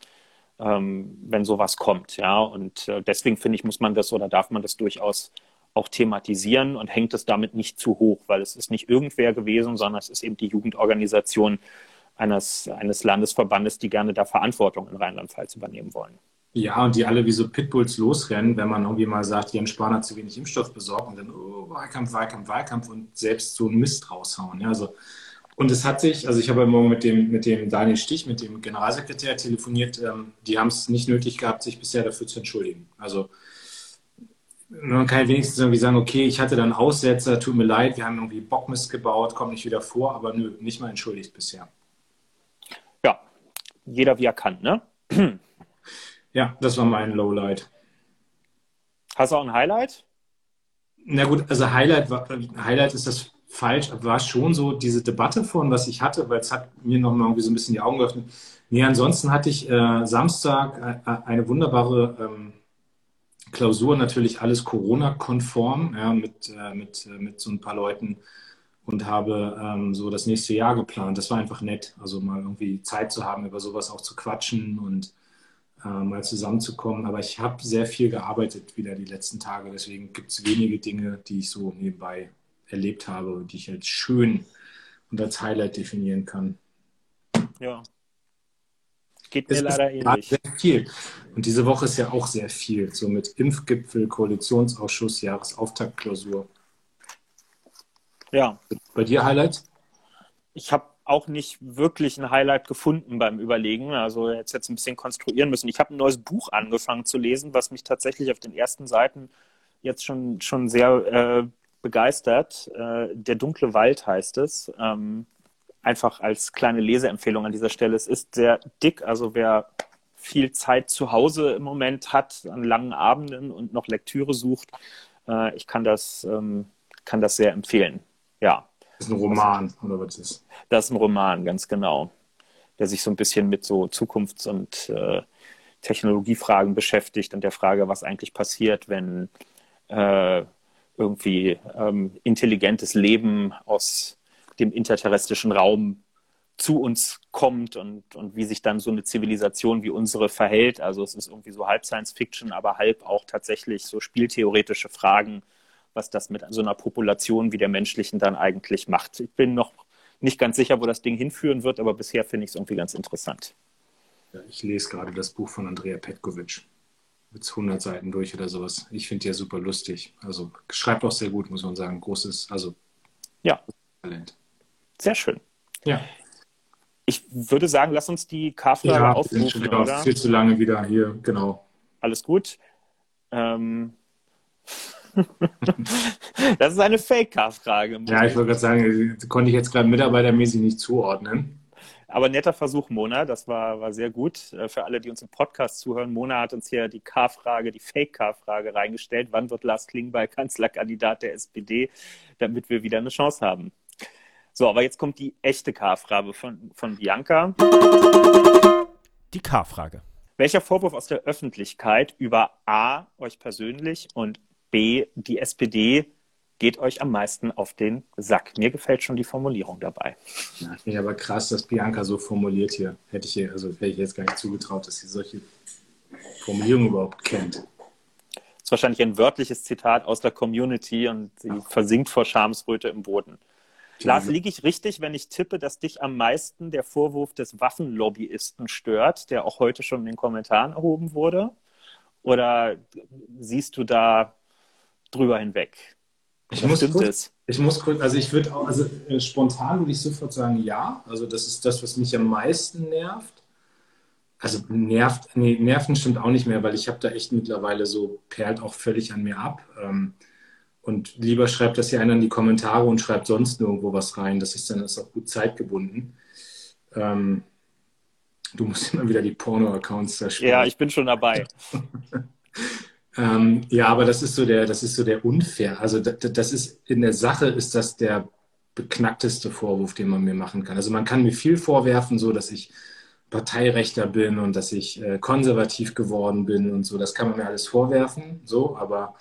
ähm, wenn sowas kommt, ja. Und äh, deswegen finde ich, muss man das oder darf man das durchaus auch thematisieren und hängt es damit nicht zu hoch, weil es ist nicht irgendwer gewesen, sondern es ist eben die Jugendorganisation, eines, eines Landesverbandes, die gerne da Verantwortung in Rheinland-Pfalz übernehmen wollen. Ja, und die alle wie so Pitbulls losrennen, wenn man irgendwie mal sagt, Jens Spahn hat zu wenig Impfstoff besorgt und dann oh, Wahlkampf, Wahlkampf, Wahlkampf und selbst so einen Mist raushauen. Ja, also, und es hat sich, also ich habe morgen mit dem, mit dem Daniel Stich, mit dem Generalsekretär telefoniert, ähm, die haben es nicht nötig gehabt, sich bisher dafür zu entschuldigen. Also man kann wenigstens irgendwie sagen, okay, ich hatte dann Aussetzer, tut mir leid, wir haben irgendwie Bockmist gebaut, kommt nicht wieder vor, aber nö, nicht mal entschuldigt bisher jeder wie er kann, ne? Ja, das war mein Lowlight. Hast du auch ein Highlight? Na gut, also Highlight, war, Highlight ist das falsch, war schon so diese Debatte von, was ich hatte, weil es hat mir noch mal irgendwie so ein bisschen die Augen geöffnet. Nee, ansonsten hatte ich äh, Samstag äh, eine wunderbare ähm, Klausur, natürlich alles Corona-konform, ja, mit, äh, mit, äh, mit so ein paar Leuten und habe ähm, so das nächste Jahr geplant. Das war einfach nett, also mal irgendwie Zeit zu haben, über sowas auch zu quatschen und äh, mal zusammenzukommen. Aber ich habe sehr viel gearbeitet wieder die letzten Tage, deswegen gibt es wenige Dinge, die ich so nebenbei erlebt habe und die ich jetzt schön und als Highlight definieren kann. Ja. Geht mir leider ähnlich. Sehr viel. Und diese Woche ist ja auch sehr viel. So mit Impfgipfel, Koalitionsausschuss, Jahresauftaktklausur. Ja. Bei dir Highlights? Ich habe auch nicht wirklich ein Highlight gefunden beim Überlegen. Also jetzt jetzt ein bisschen konstruieren müssen. Ich habe ein neues Buch angefangen zu lesen, was mich tatsächlich auf den ersten Seiten jetzt schon, schon sehr äh, begeistert. Äh, Der dunkle Wald heißt es. Ähm, einfach als kleine Leseempfehlung an dieser Stelle. Es ist sehr dick, also wer viel Zeit zu Hause im Moment hat, an langen Abenden und noch Lektüre sucht, äh, ich kann das, ähm, kann das sehr empfehlen. Ja. Das ist ein Roman, oder was ist das? Das ist ein Roman, ganz genau. Der sich so ein bisschen mit so Zukunfts- und äh, Technologiefragen beschäftigt und der Frage, was eigentlich passiert, wenn äh, irgendwie ähm, intelligentes Leben aus dem interterrestrischen Raum zu uns kommt und, und wie sich dann so eine Zivilisation wie unsere verhält. Also es ist irgendwie so halb Science Fiction, aber halb auch tatsächlich so spieltheoretische Fragen, was das mit so einer Population wie der menschlichen dann eigentlich macht. Ich bin noch nicht ganz sicher, wo das Ding hinführen wird, aber bisher finde ich es irgendwie ganz interessant. Ja, ich lese gerade das Buch von Andrea Petkovic. Mit 100 Seiten durch oder sowas. Ich finde die ja super lustig. Also schreibt auch sehr gut, muss man sagen. Großes, also ja. Talent. Sehr schön. Ja. Ich würde sagen, lass uns die K-Frage ja, aufrufen. Schon wieder viel zu lange wieder hier, genau. Alles gut. Ähm das ist eine Fake-K-Frage. Ja, ich wollte gerade sagen, konnte ich jetzt gerade mitarbeitermäßig nicht zuordnen. Aber netter Versuch, Mona. Das war, war sehr gut. Äh, für alle, die uns im Podcast zuhören, Mona hat uns hier die K-Frage, die Fake-K-Frage reingestellt. Wann wird Lars Klingbeil Kanzlerkandidat der SPD, damit wir wieder eine Chance haben? So, aber jetzt kommt die echte K-Frage von, von Bianca. Die K-Frage. Welcher Vorwurf aus der Öffentlichkeit über A, euch persönlich und B, die SPD geht euch am meisten auf den Sack? Mir gefällt schon die Formulierung dabei. Ja, finde ich aber krass, dass Bianca so formuliert hier. Hätte ich hier, also wäre ich jetzt gar nicht zugetraut, dass sie solche Formulierungen überhaupt kennt. Das ist wahrscheinlich ein wörtliches Zitat aus der Community und sie versinkt vor Schamsröte im Boden. Lars, liege ich richtig, wenn ich tippe, dass dich am meisten der Vorwurf des Waffenlobbyisten stört, der auch heute schon in den Kommentaren erhoben wurde? Oder siehst du da drüber hinweg? Ich muss, kurz, ich muss kurz, also ich würde auch, also äh, spontan würde ich sofort sagen, ja. Also das ist das, was mich am meisten nervt. Also nervt, nee, nerven stimmt auch nicht mehr, weil ich habe da echt mittlerweile so, perlt auch völlig an mir ab. Ähm, und lieber schreibt das hier einer in die Kommentare und schreibt sonst nirgendwo was rein. Das ist dann ist auch gut zeitgebunden. Ähm, du musst immer wieder die Porno-Accounts zerstören. Ja, ich bin schon dabei. ähm, ja, aber das ist so der, das ist so der unfair. Also das, ist in der Sache ist das der beknackteste Vorwurf, den man mir machen kann. Also man kann mir viel vorwerfen, so dass ich Parteirechter bin und dass ich äh, konservativ geworden bin und so. Das kann man mir alles vorwerfen, so, aber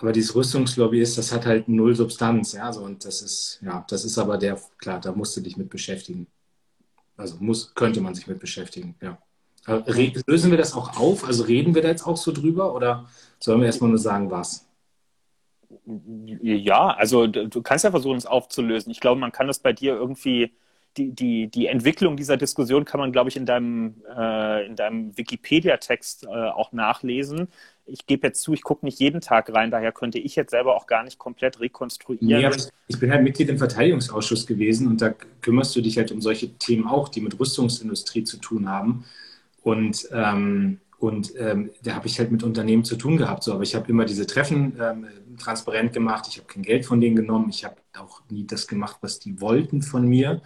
aber dieses Rüstungslobby ist, das hat halt null Substanz, ja, so, und das ist, ja, das ist aber der, klar, da musst du dich mit beschäftigen. Also muss, könnte man sich mit beschäftigen, ja. Lösen wir das auch auf? Also reden wir da jetzt auch so drüber oder sollen wir erstmal nur sagen, was? Ja, also du kannst ja versuchen, es aufzulösen. Ich glaube, man kann das bei dir irgendwie die, die, die Entwicklung dieser Diskussion kann man, glaube ich, in deinem, äh, in deinem Wikipedia-Text äh, auch nachlesen. Ich gebe jetzt zu, ich gucke nicht jeden Tag rein, daher könnte ich jetzt selber auch gar nicht komplett rekonstruieren. Ja, ich bin halt Mitglied im Verteidigungsausschuss gewesen und da kümmerst du dich halt um solche Themen auch, die mit Rüstungsindustrie zu tun haben. Und, ähm, und ähm, da habe ich halt mit Unternehmen zu tun gehabt. So. Aber ich habe immer diese Treffen ähm, transparent gemacht. Ich habe kein Geld von denen genommen. Ich habe auch nie das gemacht, was die wollten von mir.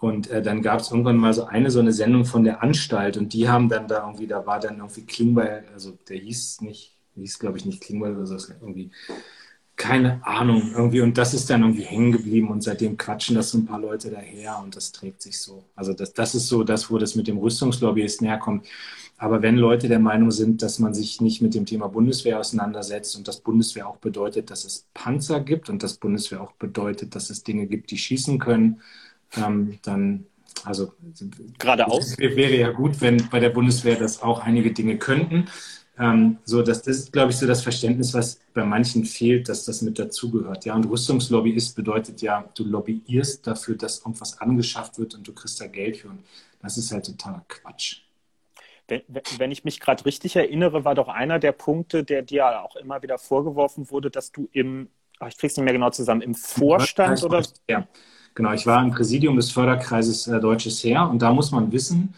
Und äh, dann gab es irgendwann mal so eine so eine Sendung von der Anstalt und die haben dann da irgendwie, da war dann irgendwie Klingbeil, also der hieß nicht, hieß glaube ich nicht Klingbeil oder so, irgendwie keine Ahnung, irgendwie. Und das ist dann irgendwie hängen geblieben und seitdem quatschen das so ein paar Leute daher und das trägt sich so. Also das, das ist so das, wo das mit dem Rüstungslobbyisten herkommt. Aber wenn Leute der Meinung sind, dass man sich nicht mit dem Thema Bundeswehr auseinandersetzt und das Bundeswehr auch bedeutet, dass es Panzer gibt und das Bundeswehr auch bedeutet, dass es Dinge gibt, die schießen können, ähm, dann, also geradeaus wäre ja gut, wenn bei der Bundeswehr das auch einige Dinge könnten. Ähm, so, das, das ist, glaube ich, so das Verständnis, was bei manchen fehlt, dass das mit dazugehört. Ja, und Rüstungslobbyist bedeutet ja, du lobbyierst dafür, dass irgendwas angeschafft wird und du kriegst da Geld für. Und das ist halt totaler Quatsch. Wenn, wenn ich mich gerade richtig erinnere, war doch einer der Punkte, der dir auch immer wieder vorgeworfen wurde, dass du im, ach, ich krieg's nicht mehr genau zusammen, im Vorstand oder? Ja, genau. Ich war im Präsidium des Förderkreises äh, Deutsches Heer und da muss man wissen,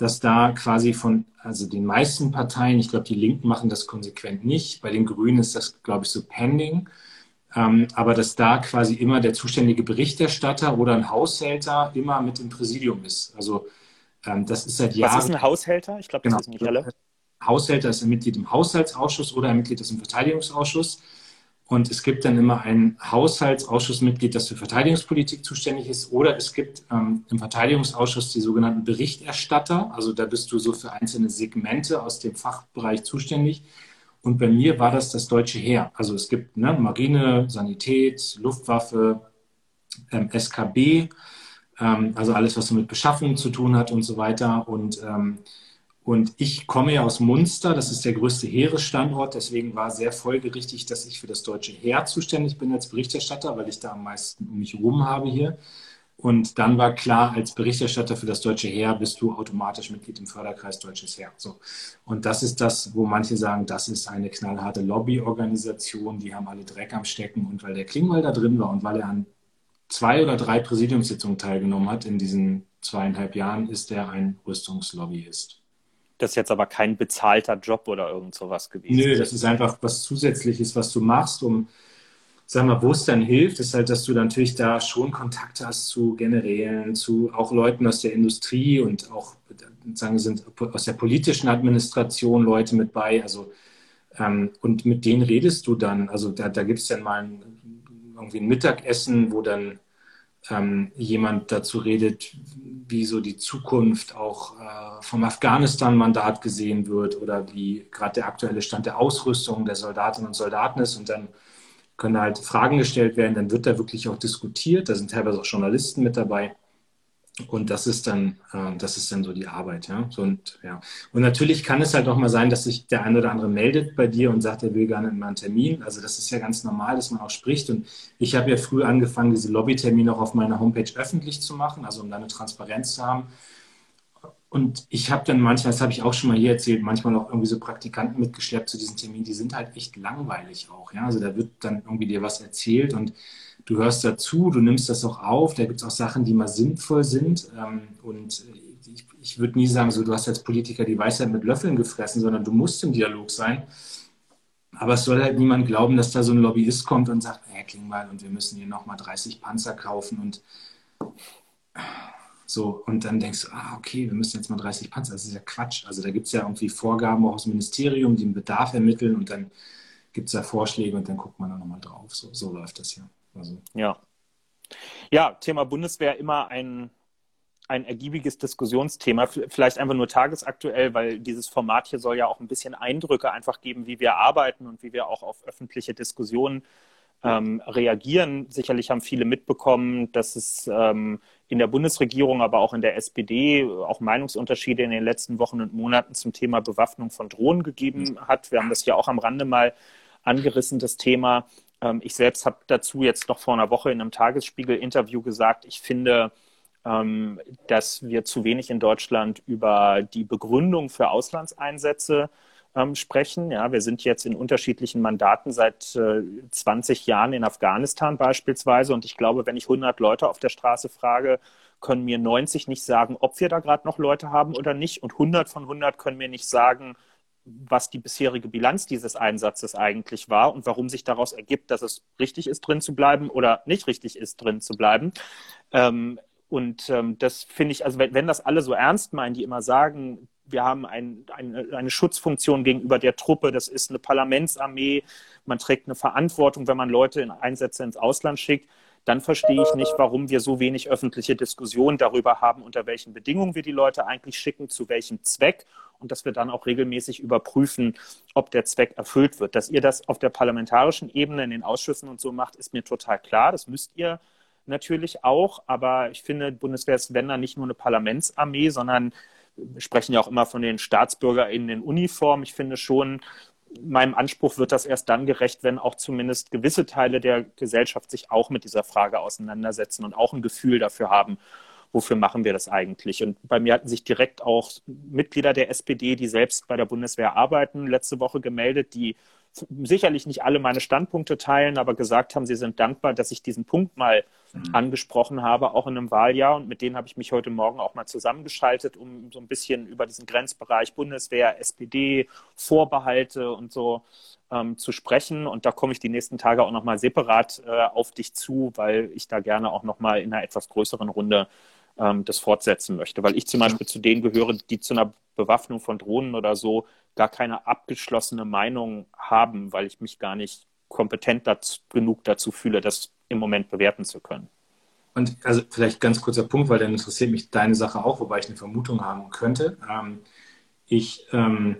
dass da quasi von also den meisten Parteien, ich glaube, die Linken machen das konsequent nicht. Bei den Grünen ist das, glaube ich, so pending. Ähm, aber dass da quasi immer der zuständige Berichterstatter oder ein Haushälter immer mit im Präsidium ist. Also ähm, das ist seit Jahren. Was ist ein Haushälter? Ich glaube, das genau. ist nicht alle. Haushälter ist ein Mitglied im Haushaltsausschuss oder ein Mitglied des Verteidigungsausschuss. Und es gibt dann immer ein Haushaltsausschussmitglied, das für Verteidigungspolitik zuständig ist. Oder es gibt ähm, im Verteidigungsausschuss die sogenannten Berichterstatter. Also da bist du so für einzelne Segmente aus dem Fachbereich zuständig. Und bei mir war das das deutsche Heer. Also es gibt ne, Marine, Sanität, Luftwaffe, ähm, SKB, ähm, also alles, was so mit Beschaffung zu tun hat und so weiter. Und ähm, und ich komme ja aus Munster, das ist der größte Heeresstandort, deswegen war sehr folgerichtig, dass ich für das deutsche Heer zuständig bin als Berichterstatter, weil ich da am meisten um mich herum habe hier. Und dann war klar, als Berichterstatter für das deutsche Heer bist du automatisch Mitglied im Förderkreis Deutsches Heer. So. Und das ist das, wo manche sagen, das ist eine knallharte Lobbyorganisation, die haben alle Dreck am Stecken. Und weil der Klingwald da drin war und weil er an zwei oder drei Präsidiumssitzungen teilgenommen hat in diesen zweieinhalb Jahren, ist er ein Rüstungslobbyist. Das ist jetzt aber kein bezahlter Job oder irgend sowas gewesen. Nö, das ist einfach was Zusätzliches, was du machst, um, sag mal, wo es dann hilft, ist halt, dass du natürlich da schon Kontakt hast zu Generälen, zu auch Leuten aus der Industrie und auch, sagen sind aus der politischen Administration Leute mit bei. Also, ähm, und mit denen redest du dann. Also da, da gibt es dann mal ein, irgendwie ein Mittagessen, wo dann ähm, jemand dazu redet, wie so die Zukunft auch äh, vom Afghanistan-Mandat gesehen wird oder wie gerade der aktuelle Stand der Ausrüstung der Soldatinnen und Soldaten ist. Und dann können halt Fragen gestellt werden, dann wird da wirklich auch diskutiert. Da sind teilweise auch Journalisten mit dabei. Und das ist dann, äh, das ist dann so die Arbeit, ja. So, und, ja. Und natürlich kann es halt auch mal sein, dass sich der eine oder andere meldet bei dir und sagt, er will gerne mal einen Termin. Also das ist ja ganz normal, dass man auch spricht. Und ich habe ja früh angefangen, diese Lobbytermine auch auf meiner Homepage öffentlich zu machen, also um da eine Transparenz zu haben. Und ich habe dann manchmal, das habe ich auch schon mal hier erzählt, manchmal auch irgendwie so Praktikanten mitgeschleppt zu diesen Terminen, die sind halt echt langweilig auch, ja. Also da wird dann irgendwie dir was erzählt und du hörst dazu, du nimmst das auch auf. Da gibt es auch Sachen, die mal sinnvoll sind. Ähm, und ich, ich würde nie sagen, so, du hast als Politiker die Weisheit mit Löffeln gefressen, sondern du musst im Dialog sein. Aber es soll halt niemand glauben, dass da so ein Lobbyist kommt und sagt, Herr Klingbeil, und wir müssen hier nochmal 30 Panzer kaufen und so, und dann denkst du, ah, okay, wir müssen jetzt mal 30 Panzer. Das ist ja Quatsch. Also da gibt es ja irgendwie Vorgaben auch aus dem Ministerium, die einen Bedarf ermitteln und dann gibt es da Vorschläge und dann guckt man da nochmal drauf. So, so läuft das ja. Also. Ja. Ja, Thema Bundeswehr immer ein, ein ergiebiges Diskussionsthema, vielleicht einfach nur tagesaktuell, weil dieses Format hier soll ja auch ein bisschen Eindrücke einfach geben, wie wir arbeiten und wie wir auch auf öffentliche Diskussionen ähm, reagieren. Sicherlich haben viele mitbekommen, dass es ähm, in der Bundesregierung, aber auch in der SPD auch Meinungsunterschiede in den letzten Wochen und Monaten zum Thema Bewaffnung von Drohnen gegeben hat. Wir haben das ja auch am Rande mal angerissen, das Thema. Ähm, ich selbst habe dazu jetzt noch vor einer Woche in einem Tagesspiegel-Interview gesagt, ich finde, ähm, dass wir zu wenig in Deutschland über die Begründung für Auslandseinsätze ähm, sprechen. Ja, wir sind jetzt in unterschiedlichen Mandaten seit äh, 20 Jahren in Afghanistan beispielsweise. Und ich glaube, wenn ich 100 Leute auf der Straße frage, können mir 90 nicht sagen, ob wir da gerade noch Leute haben oder nicht. Und 100 von 100 können mir nicht sagen, was die bisherige Bilanz dieses Einsatzes eigentlich war und warum sich daraus ergibt, dass es richtig ist, drin zu bleiben oder nicht richtig ist, drin zu bleiben. Ähm, und ähm, das finde ich, also wenn, wenn das alle so ernst meinen, die immer sagen, wir haben ein, eine, eine Schutzfunktion gegenüber der Truppe, das ist eine Parlamentsarmee, man trägt eine Verantwortung, wenn man Leute in Einsätze ins Ausland schickt dann verstehe ich nicht, warum wir so wenig öffentliche Diskussion darüber haben, unter welchen Bedingungen wir die Leute eigentlich schicken, zu welchem Zweck und dass wir dann auch regelmäßig überprüfen, ob der Zweck erfüllt wird. Dass ihr das auf der parlamentarischen Ebene in den Ausschüssen und so macht, ist mir total klar. Das müsst ihr natürlich auch, aber ich finde, Bundeswehr ist, wenn dann nicht nur eine Parlamentsarmee, sondern wir sprechen ja auch immer von den StaatsbürgerInnen in Uniform. Ich finde schon, meinem Anspruch wird das erst dann gerecht, wenn auch zumindest gewisse Teile der Gesellschaft sich auch mit dieser Frage auseinandersetzen und auch ein Gefühl dafür haben, wofür machen wir das eigentlich. Und bei mir hatten sich direkt auch Mitglieder der SPD, die selbst bei der Bundeswehr arbeiten, letzte Woche gemeldet, die sicherlich nicht alle meine Standpunkte teilen, aber gesagt haben, sie sind dankbar, dass ich diesen Punkt mal. Angesprochen habe, auch in einem Wahljahr. Und mit denen habe ich mich heute Morgen auch mal zusammengeschaltet, um so ein bisschen über diesen Grenzbereich Bundeswehr, SPD, Vorbehalte und so ähm, zu sprechen. Und da komme ich die nächsten Tage auch nochmal separat äh, auf dich zu, weil ich da gerne auch nochmal in einer etwas größeren Runde ähm, das fortsetzen möchte. Weil ich zum Beispiel zu denen gehöre, die zu einer Bewaffnung von Drohnen oder so gar keine abgeschlossene Meinung haben, weil ich mich gar nicht kompetent dazu, genug dazu fühle, das im Moment bewerten zu können. Und also vielleicht ganz kurzer Punkt, weil dann interessiert mich deine Sache auch, wobei ich eine Vermutung haben könnte. Ähm, ich, ähm,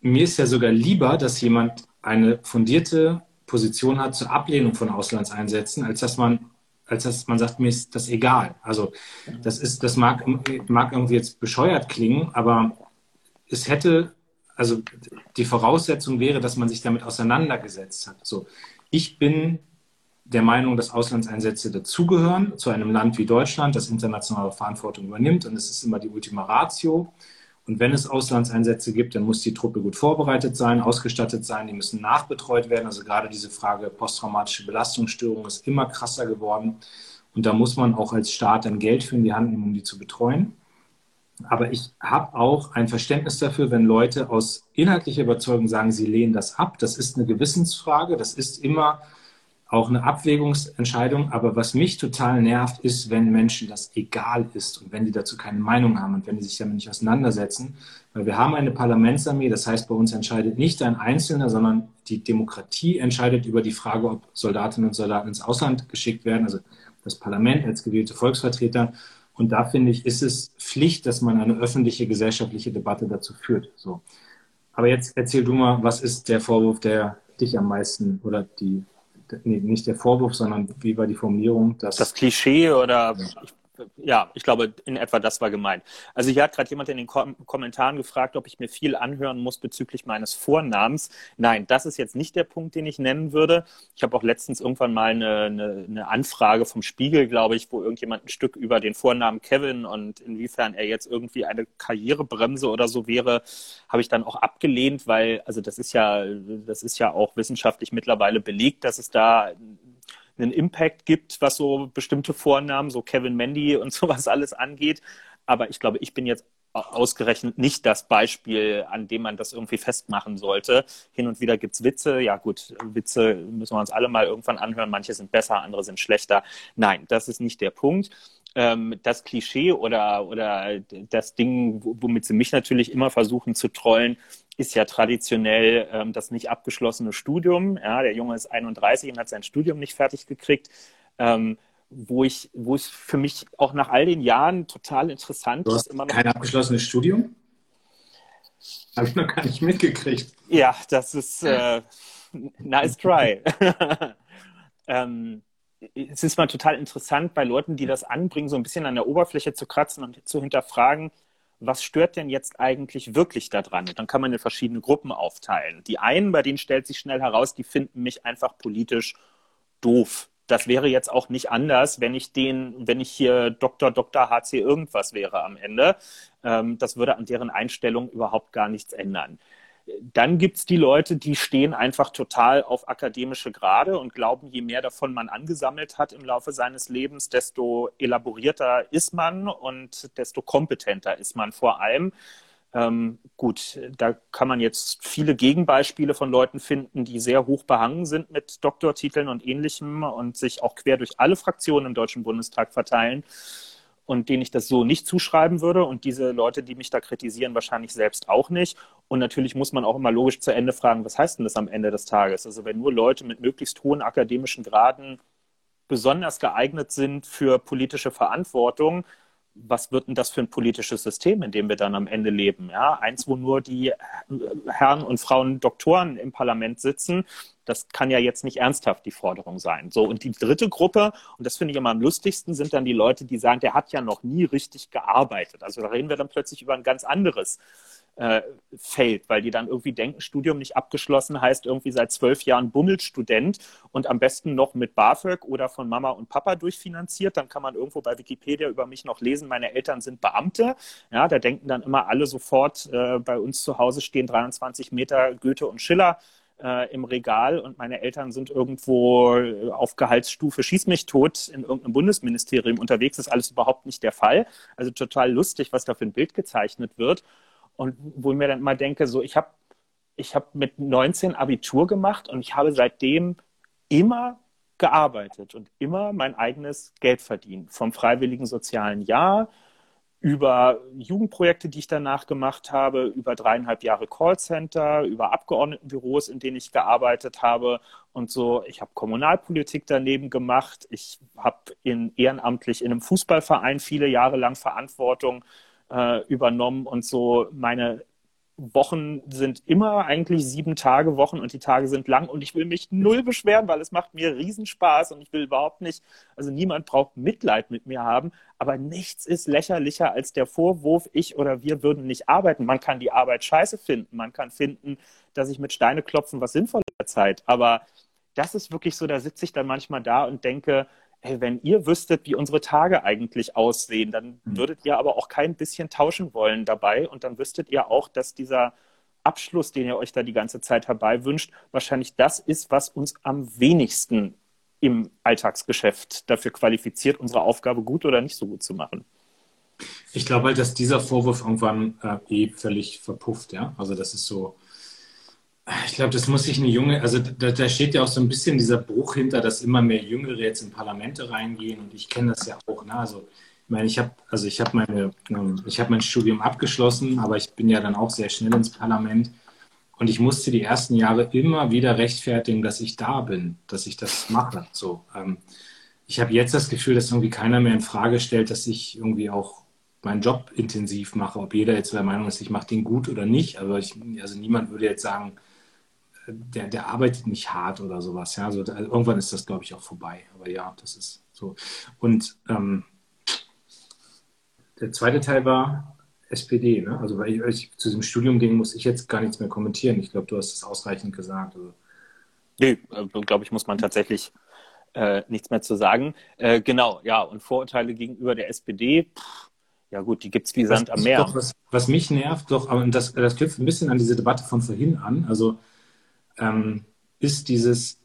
mir ist ja sogar lieber, dass jemand eine fundierte Position hat zur Ablehnung von Auslandseinsätzen, als dass man, als dass man sagt, mir ist das egal. Also das ist, das mag, mag irgendwie jetzt bescheuert klingen, aber es hätte also die Voraussetzung wäre, dass man sich damit auseinandergesetzt hat. So, ich bin der Meinung, dass Auslandseinsätze dazugehören zu einem Land wie Deutschland, das internationale Verantwortung übernimmt und es ist immer die Ultima Ratio. Und wenn es Auslandseinsätze gibt, dann muss die Truppe gut vorbereitet sein, ausgestattet sein, die müssen nachbetreut werden. Also gerade diese Frage posttraumatische Belastungsstörung ist immer krasser geworden. Und da muss man auch als Staat dann Geld für in die Hand nehmen, um die zu betreuen. Aber ich habe auch ein Verständnis dafür, wenn Leute aus inhaltlicher Überzeugung sagen, sie lehnen das ab. Das ist eine Gewissensfrage. Das ist immer auch eine Abwägungsentscheidung. Aber was mich total nervt, ist, wenn Menschen das egal ist und wenn die dazu keine Meinung haben und wenn die sich damit nicht auseinandersetzen. Weil wir haben eine Parlamentsarmee. Das heißt, bei uns entscheidet nicht ein Einzelner, sondern die Demokratie entscheidet über die Frage, ob Soldatinnen und Soldaten ins Ausland geschickt werden. Also das Parlament als gewählte Volksvertreter. Und da finde ich, ist es Pflicht, dass man eine öffentliche gesellschaftliche Debatte dazu führt. So. Aber jetzt erzähl du mal, was ist der Vorwurf, der dich am meisten oder die, nee, nicht der Vorwurf, sondern wie war die Formulierung? Dass, das Klischee oder ja. ich ja, ich glaube, in etwa das war gemeint. Also hier hat gerade jemand in den Kom Kommentaren gefragt, ob ich mir viel anhören muss bezüglich meines Vornamens. Nein, das ist jetzt nicht der Punkt, den ich nennen würde. Ich habe auch letztens irgendwann mal eine, eine, eine Anfrage vom Spiegel, glaube ich, wo irgendjemand ein Stück über den Vornamen Kevin und inwiefern er jetzt irgendwie eine Karrierebremse oder so wäre, habe ich dann auch abgelehnt, weil, also das ist ja, das ist ja auch wissenschaftlich mittlerweile belegt, dass es da einen Impact gibt, was so bestimmte Vornamen, so Kevin Mandy und sowas alles angeht. Aber ich glaube, ich bin jetzt ausgerechnet nicht das Beispiel, an dem man das irgendwie festmachen sollte. Hin und wieder gibt's Witze. Ja gut, Witze müssen wir uns alle mal irgendwann anhören. Manche sind besser, andere sind schlechter. Nein, das ist nicht der Punkt. Ähm, das Klischee oder, oder das Ding, womit sie mich natürlich immer versuchen zu trollen, ist ja traditionell ähm, das nicht abgeschlossene Studium. Ja, der Junge ist 31 und hat sein Studium nicht fertig gekriegt. Ähm, wo ich, wo es für mich auch nach all den Jahren total interessant ist. Immer noch kein abgeschlossenes Studium? Habe ich noch gar nicht mitgekriegt. Ja, das ist äh, nice try. ähm, es ist mal total interessant bei Leuten, die das anbringen, so ein bisschen an der Oberfläche zu kratzen und zu hinterfragen, was stört denn jetzt eigentlich wirklich daran? Und dann kann man in verschiedene Gruppen aufteilen. Die einen, bei denen stellt sich schnell heraus, die finden mich einfach politisch doof. Das wäre jetzt auch nicht anders, wenn ich den, wenn ich hier Dr. Dr. HC irgendwas wäre am Ende. Ähm, das würde an deren Einstellung überhaupt gar nichts ändern. Dann gibt es die Leute, die stehen einfach total auf akademische Grade und glauben, je mehr davon man angesammelt hat im Laufe seines Lebens, desto elaborierter ist man und desto kompetenter ist man vor allem. Ähm, gut, da kann man jetzt viele Gegenbeispiele von Leuten finden, die sehr hoch behangen sind mit Doktortiteln und ähnlichem und sich auch quer durch alle Fraktionen im Deutschen Bundestag verteilen. Und denen ich das so nicht zuschreiben würde und diese Leute, die mich da kritisieren, wahrscheinlich selbst auch nicht. Und natürlich muss man auch immer logisch zu Ende fragen, was heißt denn das am Ende des Tages? Also wenn nur Leute mit möglichst hohen akademischen Graden besonders geeignet sind für politische Verantwortung, was wird denn das für ein politisches System, in dem wir dann am Ende leben? Ja, eins, wo nur die Herren und Frauen Doktoren im Parlament sitzen, das kann ja jetzt nicht ernsthaft die Forderung sein. So, und die dritte Gruppe, und das finde ich immer am lustigsten, sind dann die Leute, die sagen, der hat ja noch nie richtig gearbeitet. Also da reden wir dann plötzlich über ein ganz anderes äh, fällt, weil die dann irgendwie denken, Studium nicht abgeschlossen heißt irgendwie seit zwölf Jahren Bummelstudent und am besten noch mit BAföG oder von Mama und Papa durchfinanziert. Dann kann man irgendwo bei Wikipedia über mich noch lesen, meine Eltern sind Beamte. Ja, da denken dann immer alle sofort, äh, bei uns zu Hause stehen 23 Meter Goethe und Schiller äh, im Regal und meine Eltern sind irgendwo auf Gehaltsstufe Schieß mich tot in irgendeinem Bundesministerium unterwegs. Ist alles überhaupt nicht der Fall. Also total lustig, was da für ein Bild gezeichnet wird. Und wo ich mir dann mal denke, so ich habe ich hab mit 19 Abitur gemacht und ich habe seitdem immer gearbeitet und immer mein eigenes Geld verdient. Vom freiwilligen sozialen Jahr über Jugendprojekte, die ich danach gemacht habe, über dreieinhalb Jahre Callcenter, über Abgeordnetenbüros, in denen ich gearbeitet habe und so. Ich habe Kommunalpolitik daneben gemacht. Ich habe in, ehrenamtlich in einem Fußballverein viele Jahre lang Verantwortung äh, übernommen und so meine Wochen sind immer eigentlich sieben Tage Wochen und die Tage sind lang und ich will mich null beschweren, weil es macht mir Riesenspaß und ich will überhaupt nicht, also niemand braucht Mitleid mit mir haben, aber nichts ist lächerlicher als der Vorwurf, ich oder wir würden nicht arbeiten. Man kann die Arbeit scheiße finden, man kann finden, dass ich mit Steine klopfen was sinnvoll Zeit, aber das ist wirklich so, da sitze ich dann manchmal da und denke, hey, wenn ihr wüsstet, wie unsere Tage eigentlich aussehen, dann hm. würdet ihr aber auch kein bisschen tauschen wollen dabei und dann wüsstet ihr auch, dass dieser Abschluss, den ihr euch da die ganze Zeit herbei wünscht, wahrscheinlich das ist, was uns am wenigsten im Alltagsgeschäft dafür qualifiziert, unsere Aufgabe gut oder nicht so gut zu machen. Ich glaube halt, dass dieser Vorwurf irgendwann äh, eh völlig verpufft, ja. Also das ist so, ich glaube, das muss sich eine junge, also da, da, steht ja auch so ein bisschen dieser Bruch hinter, dass immer mehr Jüngere jetzt in Parlamente reingehen und ich kenne das ja auch. Ne? Also ich meine, ich habe also ich habe meine ähm, ich habe mein Studium abgeschlossen, aber ich bin ja dann auch sehr schnell ins Parlament und ich musste die ersten Jahre immer wieder rechtfertigen, dass ich da bin, dass ich das mache. So, ähm, ich habe jetzt das Gefühl, dass irgendwie keiner mehr in Frage stellt, dass ich irgendwie auch meinen Job intensiv mache. Ob jeder jetzt der Meinung ist, ich mache den gut oder nicht, aber ich, also niemand würde jetzt sagen, der, der arbeitet nicht hart oder sowas. Ja, also, also irgendwann ist das, glaube ich, auch vorbei. Aber ja, das ist so. Und ähm, der zweite Teil war SPD. Ne? Also, weil ich, als ich zu diesem Studium ging, muss ich jetzt gar nichts mehr kommentieren. Ich glaube, du hast es ausreichend gesagt. Also. Nee, äh, glaube ich, muss man tatsächlich äh, nichts mehr zu sagen. Äh, genau, ja, und Vorurteile gegenüber der SPD, pff, ja gut, die gibt es wie Sand am Meer. Doch, was, was, mich nervt, doch, aber das, das knüpft ein bisschen an diese Debatte von vorhin an. Also ähm, ist dieses,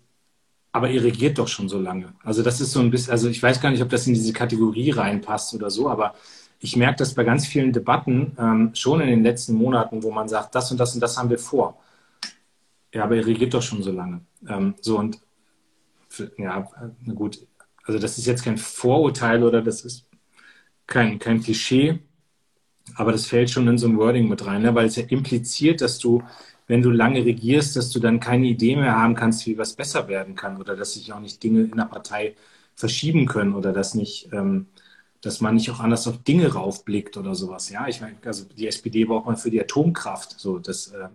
aber ihr regiert doch schon so lange. Also das ist so ein bisschen, also ich weiß gar nicht, ob das in diese Kategorie reinpasst oder so, aber ich merke das bei ganz vielen Debatten ähm, schon in den letzten Monaten, wo man sagt, das und das und das haben wir vor. Ja, aber ihr regiert doch schon so lange. Ähm, so und ja, gut, also das ist jetzt kein Vorurteil oder das ist kein, kein Klischee, aber das fällt schon in so ein Wording mit rein, ne? weil es ja impliziert, dass du wenn du lange regierst, dass du dann keine Idee mehr haben kannst, wie was besser werden kann oder dass sich auch nicht Dinge in der Partei verschieben können oder dass nicht, ähm, dass man nicht auch anders auf Dinge raufblickt oder sowas. Ja, ich meine, also die SPD braucht man für die Atomkraft. So, das äh,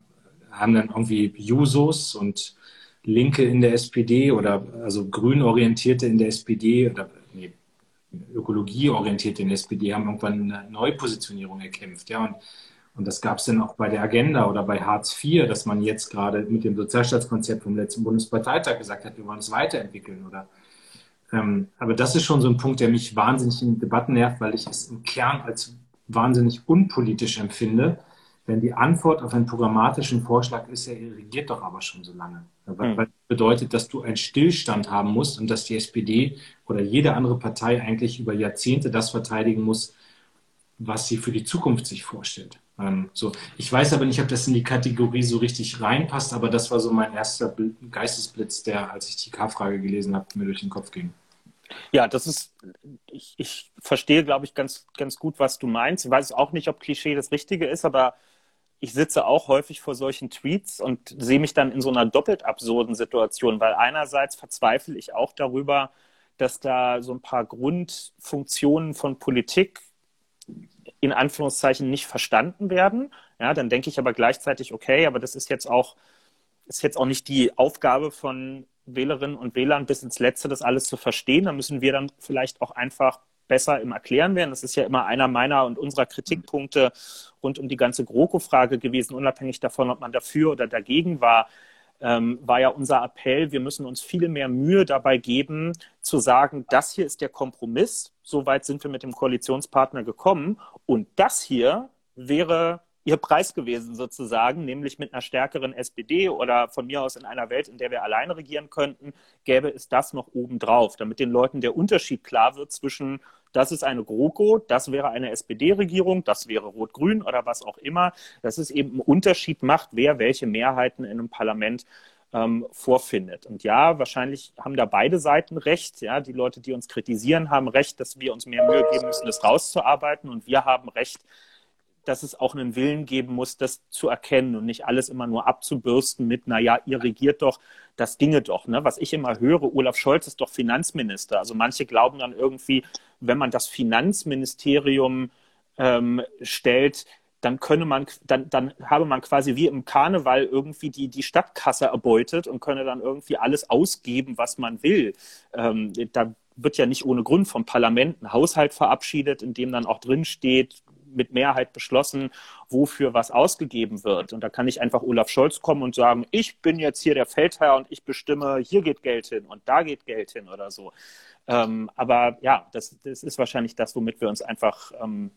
haben dann irgendwie Jusos und Linke in der SPD oder also Grünorientierte in der SPD oder nee, Ökologieorientierte in der SPD haben irgendwann eine Neupositionierung erkämpft. Ja, und und das gab es dann auch bei der Agenda oder bei Hartz IV, dass man jetzt gerade mit dem Sozialstaatskonzept vom letzten Bundesparteitag gesagt hat, wir wollen es weiterentwickeln. Oder, ähm, aber das ist schon so ein Punkt, der mich wahnsinnig in Debatten nervt, weil ich es im Kern als wahnsinnig unpolitisch empfinde, wenn die Antwort auf einen programmatischen Vorschlag ist, er regiert doch aber schon so lange. Weil hm. das bedeutet, dass du einen Stillstand haben musst und dass die SPD oder jede andere Partei eigentlich über Jahrzehnte das verteidigen muss, was sie für die Zukunft sich vorstellt. Ähm, so. Ich weiß aber nicht, ob das in die Kategorie so richtig reinpasst, aber das war so mein erster Geistesblitz, der, als ich die K-Frage gelesen habe, mir durch den Kopf ging. Ja, das ist, ich, ich verstehe, glaube ich, ganz, ganz gut, was du meinst. Ich weiß auch nicht, ob Klischee das Richtige ist, aber ich sitze auch häufig vor solchen Tweets und sehe mich dann in so einer doppelt absurden Situation, weil einerseits verzweifle ich auch darüber, dass da so ein paar Grundfunktionen von Politik in Anführungszeichen nicht verstanden werden. Ja, dann denke ich aber gleichzeitig, okay, aber das ist jetzt auch, ist jetzt auch nicht die Aufgabe von Wählerinnen und Wählern bis ins Letzte, das alles zu verstehen. Da müssen wir dann vielleicht auch einfach besser im Erklären werden. Das ist ja immer einer meiner und unserer Kritikpunkte rund um die ganze GroKo-Frage gewesen, unabhängig davon, ob man dafür oder dagegen war, ähm, war ja unser Appell, wir müssen uns viel mehr Mühe dabei geben, zu sagen, das hier ist der Kompromiss, so weit sind wir mit dem Koalitionspartner gekommen. Und das hier wäre ihr Preis gewesen sozusagen, nämlich mit einer stärkeren SPD oder von mir aus in einer Welt, in der wir alleine regieren könnten, gäbe es das noch obendrauf, damit den Leuten der Unterschied klar wird zwischen, das ist eine GroKo, das wäre eine SPD-Regierung, das wäre Rot-Grün oder was auch immer, dass es eben einen Unterschied macht, wer welche Mehrheiten in einem Parlament ähm, vorfindet. Und ja, wahrscheinlich haben da beide Seiten recht. Ja, die Leute, die uns kritisieren, haben recht, dass wir uns mehr Mühe geben müssen, das rauszuarbeiten. Und wir haben recht, dass es auch einen Willen geben muss, das zu erkennen und nicht alles immer nur abzubürsten mit, na ja, ihr regiert doch, das ginge doch. Ne? Was ich immer höre, Olaf Scholz ist doch Finanzminister. Also manche glauben dann irgendwie, wenn man das Finanzministerium ähm, stellt, dann könne man, dann, dann habe man quasi wie im Karneval irgendwie die, die Stadtkasse erbeutet und könne dann irgendwie alles ausgeben, was man will. Ähm, da wird ja nicht ohne Grund vom Parlament ein Haushalt verabschiedet, in dem dann auch drin steht, mit Mehrheit beschlossen, wofür was ausgegeben wird. Und da kann nicht einfach Olaf Scholz kommen und sagen, ich bin jetzt hier der Feldherr und ich bestimme, hier geht Geld hin und da geht Geld hin oder so. Ähm, aber ja, das, das ist wahrscheinlich das, womit wir uns einfach ähm,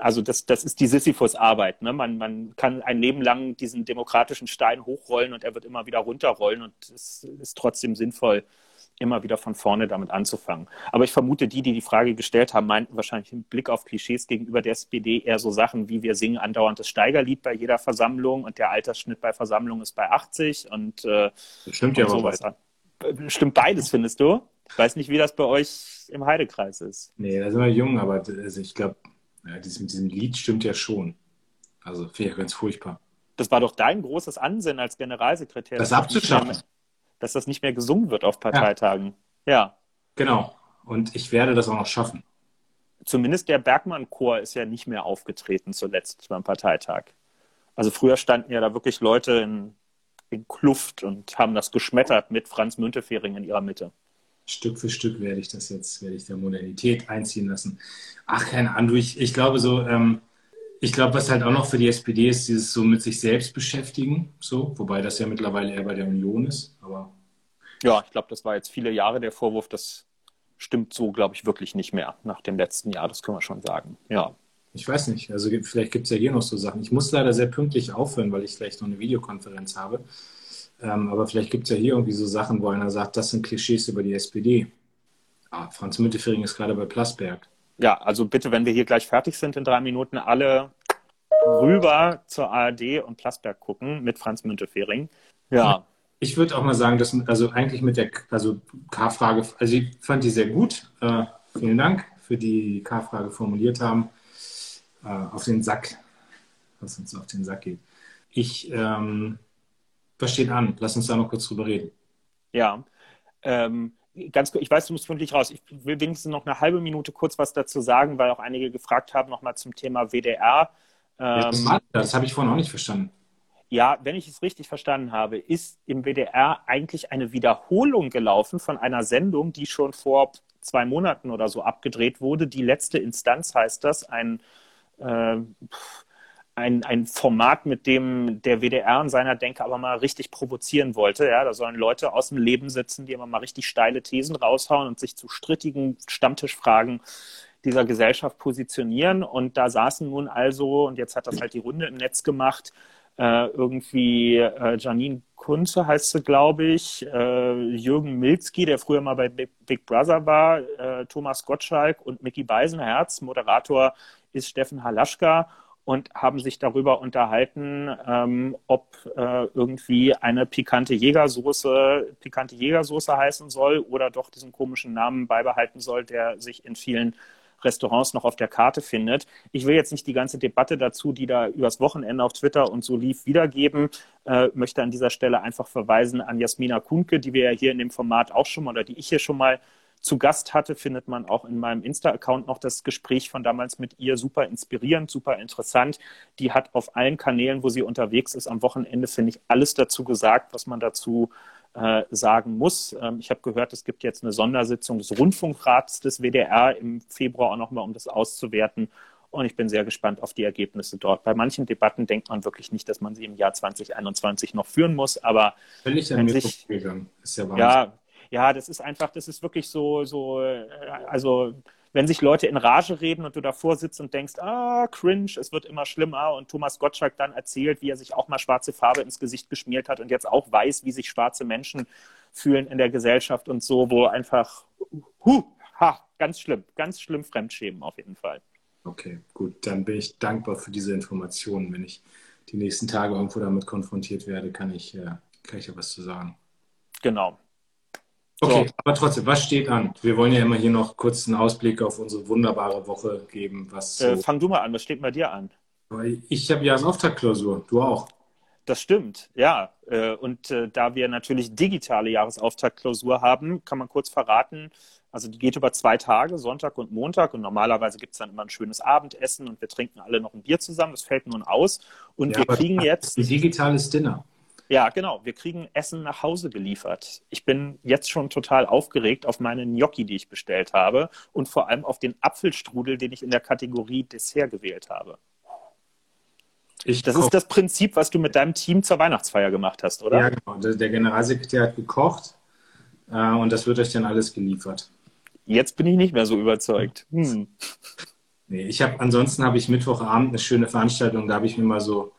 also das, das ist die Sisyphus-Arbeit. Ne? Man, man kann ein Leben lang diesen demokratischen Stein hochrollen und er wird immer wieder runterrollen und es ist trotzdem sinnvoll, immer wieder von vorne damit anzufangen. Aber ich vermute, die, die die Frage gestellt haben, meinten wahrscheinlich im Blick auf Klischees gegenüber der SPD eher so Sachen wie wir singen andauernd das Steigerlied bei jeder Versammlung und der Altersschnitt bei Versammlungen ist bei 80 und äh, das stimmt ja sowas. Stimmt beides, findest du? Ich weiß nicht, wie das bei euch im Heidekreis ist. Nee, da sind wir jung, aber also ich glaube, ja, mit diesem Lied stimmt ja schon. Also finde ich ja ganz furchtbar. Das war doch dein großes Ansinnen als Generalsekretär. Das abzuschaffen dass das nicht mehr gesungen wird auf Parteitagen. Ja. ja. Genau. Und ich werde das auch noch schaffen. Zumindest der Bergmann-Chor ist ja nicht mehr aufgetreten zuletzt beim Parteitag. Also früher standen ja da wirklich Leute in, in Kluft und haben das geschmettert mit Franz Müntefering in ihrer Mitte. Stück für Stück werde ich das jetzt, werde ich der Modernität einziehen lassen. Ach, keine Ahnung, ich, ich glaube so, ähm, ich glaube, was halt auch noch für die SPD ist, dieses so mit sich selbst beschäftigen, so, wobei das ja mittlerweile eher bei der Union ist, aber. Ja, ich glaube, das war jetzt viele Jahre der Vorwurf, das stimmt so, glaube ich, wirklich nicht mehr nach dem letzten Jahr, das können wir schon sagen. Ja. Ich weiß nicht, also vielleicht gibt es ja hier noch so Sachen. Ich muss leider sehr pünktlich aufhören, weil ich gleich noch eine Videokonferenz habe. Ähm, aber vielleicht gibt es ja hier irgendwie so Sachen, wo einer sagt, das sind Klischees über die SPD. Ah, Franz Müntefering ist gerade bei Plasberg ja, also bitte, wenn wir hier gleich fertig sind in drei Minuten, alle rüber zur ARD und Plasberg gucken mit Franz Müntefering. Ja. Ich würde auch mal sagen, dass also eigentlich mit der also K-Frage, also ich fand die sehr gut. Äh, vielen Dank für die K-Frage formuliert haben. Äh, auf den Sack, was uns auf den Sack geht. Ich, ähm, was steht an? Lass uns da noch kurz drüber reden. Ja, ähm, ganz ich weiß, du musst wirklich raus. Ich will wenigstens noch eine halbe Minute kurz was dazu sagen, weil auch einige gefragt haben, nochmal zum Thema WDR. Ähm, ja, das habe ich vorhin auch nicht verstanden. Ja, wenn ich es richtig verstanden habe, ist im WDR eigentlich eine Wiederholung gelaufen von einer Sendung, die schon vor zwei Monaten oder so abgedreht wurde. Die letzte Instanz heißt das, ein äh, ein, ein Format, mit dem der WDR in seiner Denke aber mal richtig provozieren wollte. Ja, da sollen Leute aus dem Leben sitzen, die immer mal richtig steile Thesen raushauen und sich zu strittigen Stammtischfragen dieser Gesellschaft positionieren. Und da saßen nun also, und jetzt hat das halt die Runde im Netz gemacht, äh, irgendwie äh, Janine Kunze heißt sie, glaube ich, äh, Jürgen Milzki, der früher mal bei Big, Big Brother war, äh, Thomas Gottschalk und Mickey Beisenherz. Moderator ist Steffen Halaschka. Und haben sich darüber unterhalten, ähm, ob äh, irgendwie eine pikante Jägersoße pikante Jägersoße heißen soll oder doch diesen komischen Namen beibehalten soll, der sich in vielen Restaurants noch auf der Karte findet. Ich will jetzt nicht die ganze Debatte dazu, die da übers Wochenende auf Twitter und so lief, wiedergeben. Äh, möchte an dieser Stelle einfach verweisen an Jasmina Kunke, die wir ja hier in dem Format auch schon mal oder die ich hier schon mal zu Gast hatte, findet man auch in meinem Insta-Account noch das Gespräch von damals mit ihr. Super inspirierend, super interessant. Die hat auf allen Kanälen, wo sie unterwegs ist, am Wochenende, finde ich, alles dazu gesagt, was man dazu äh, sagen muss. Ähm, ich habe gehört, es gibt jetzt eine Sondersitzung des Rundfunkrats des WDR im Februar auch nochmal, um das auszuwerten. Und ich bin sehr gespannt auf die Ergebnisse dort. Bei manchen Debatten denkt man wirklich nicht, dass man sie im Jahr 2021 noch führen muss, aber Völlig an mir sich, Ist ja, ja, ja, das ist einfach, das ist wirklich so, so, äh, also wenn sich Leute in Rage reden und du davor sitzt und denkst, ah, cringe, es wird immer schlimmer und Thomas Gottschalk dann erzählt, wie er sich auch mal schwarze Farbe ins Gesicht geschmiert hat und jetzt auch weiß, wie sich schwarze Menschen fühlen in der Gesellschaft und so, wo einfach, hu, ha, ganz schlimm, ganz schlimm Fremdschämen auf jeden Fall. Okay, gut, dann bin ich dankbar für diese Informationen. Wenn ich die nächsten Tage irgendwo damit konfrontiert werde, kann ich, äh, kann ich ja was zu sagen. Genau. Okay, so. aber trotzdem, was steht an? Wir wollen ja immer hier noch kurz einen Ausblick auf unsere wunderbare Woche geben. Was äh, so fang du mal an, was steht bei dir an? Ich habe ja eine Auftaktklausur, du auch. Das stimmt, ja. Äh, und äh, da wir natürlich digitale Jahresauftaktklausur haben, kann man kurz verraten, also die geht über zwei Tage, Sonntag und Montag. Und normalerweise gibt es dann immer ein schönes Abendessen und wir trinken alle noch ein Bier zusammen. Das fällt nun aus. Und ja, wir kriegen jetzt. Ein digitales Dinner. Ja, genau. Wir kriegen Essen nach Hause geliefert. Ich bin jetzt schon total aufgeregt auf meine Gnocchi, die ich bestellt habe und vor allem auf den Apfelstrudel, den ich in der Kategorie Dessert gewählt habe. Ich das ist das Prinzip, was du mit deinem Team zur Weihnachtsfeier gemacht hast, oder? Ja, genau. Der Generalsekretär hat gekocht äh, und das wird euch dann alles geliefert. Jetzt bin ich nicht mehr so überzeugt. Hm. Nee, ich habe ansonsten habe ich Mittwochabend eine schöne Veranstaltung, da habe ich mir mal so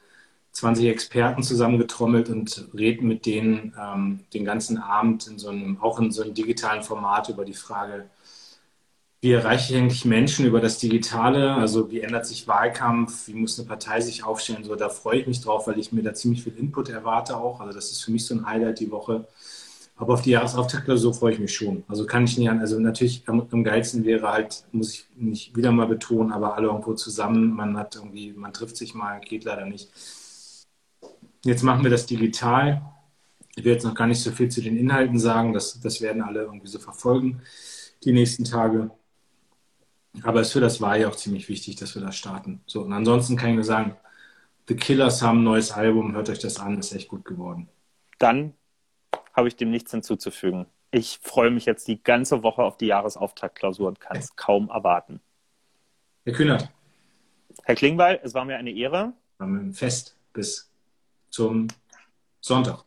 20 Experten zusammengetrommelt und reden mit denen ähm, den ganzen Abend in so einem, auch in so einem digitalen Format über die Frage, wie erreiche ich eigentlich Menschen über das Digitale? Also wie ändert sich Wahlkampf? Wie muss eine Partei sich aufstellen? So, da freue ich mich drauf, weil ich mir da ziemlich viel Input erwarte auch. Also das ist für mich so ein Highlight die Woche. Aber auf die Jahresauftaktklausur freue ich mich schon. Also kann ich nicht an. Also natürlich am, am geilsten wäre halt, muss ich nicht wieder mal betonen, aber alle irgendwo zusammen. Man hat irgendwie, man trifft sich mal, geht leider nicht. Jetzt machen wir das digital. Ich will jetzt noch gar nicht so viel zu den Inhalten sagen. Das, das werden alle irgendwie so verfolgen die nächsten Tage. Aber es ist für das Wahljahr auch ziemlich wichtig, dass wir das starten. So, und ansonsten kann ich nur sagen, The Killers haben ein neues Album, hört euch das an, ist echt gut geworden. Dann habe ich dem nichts hinzuzufügen. Ich freue mich jetzt die ganze Woche auf die Jahresauftaktklausur und kann es kaum erwarten. Herr Kühnert. Herr Klingbeil, es war mir eine Ehre. War mir ein Fest bis zum Sonntag.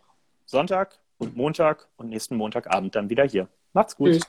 Sonntag und Montag und nächsten Montagabend dann wieder hier. Macht's gut. Tschüss.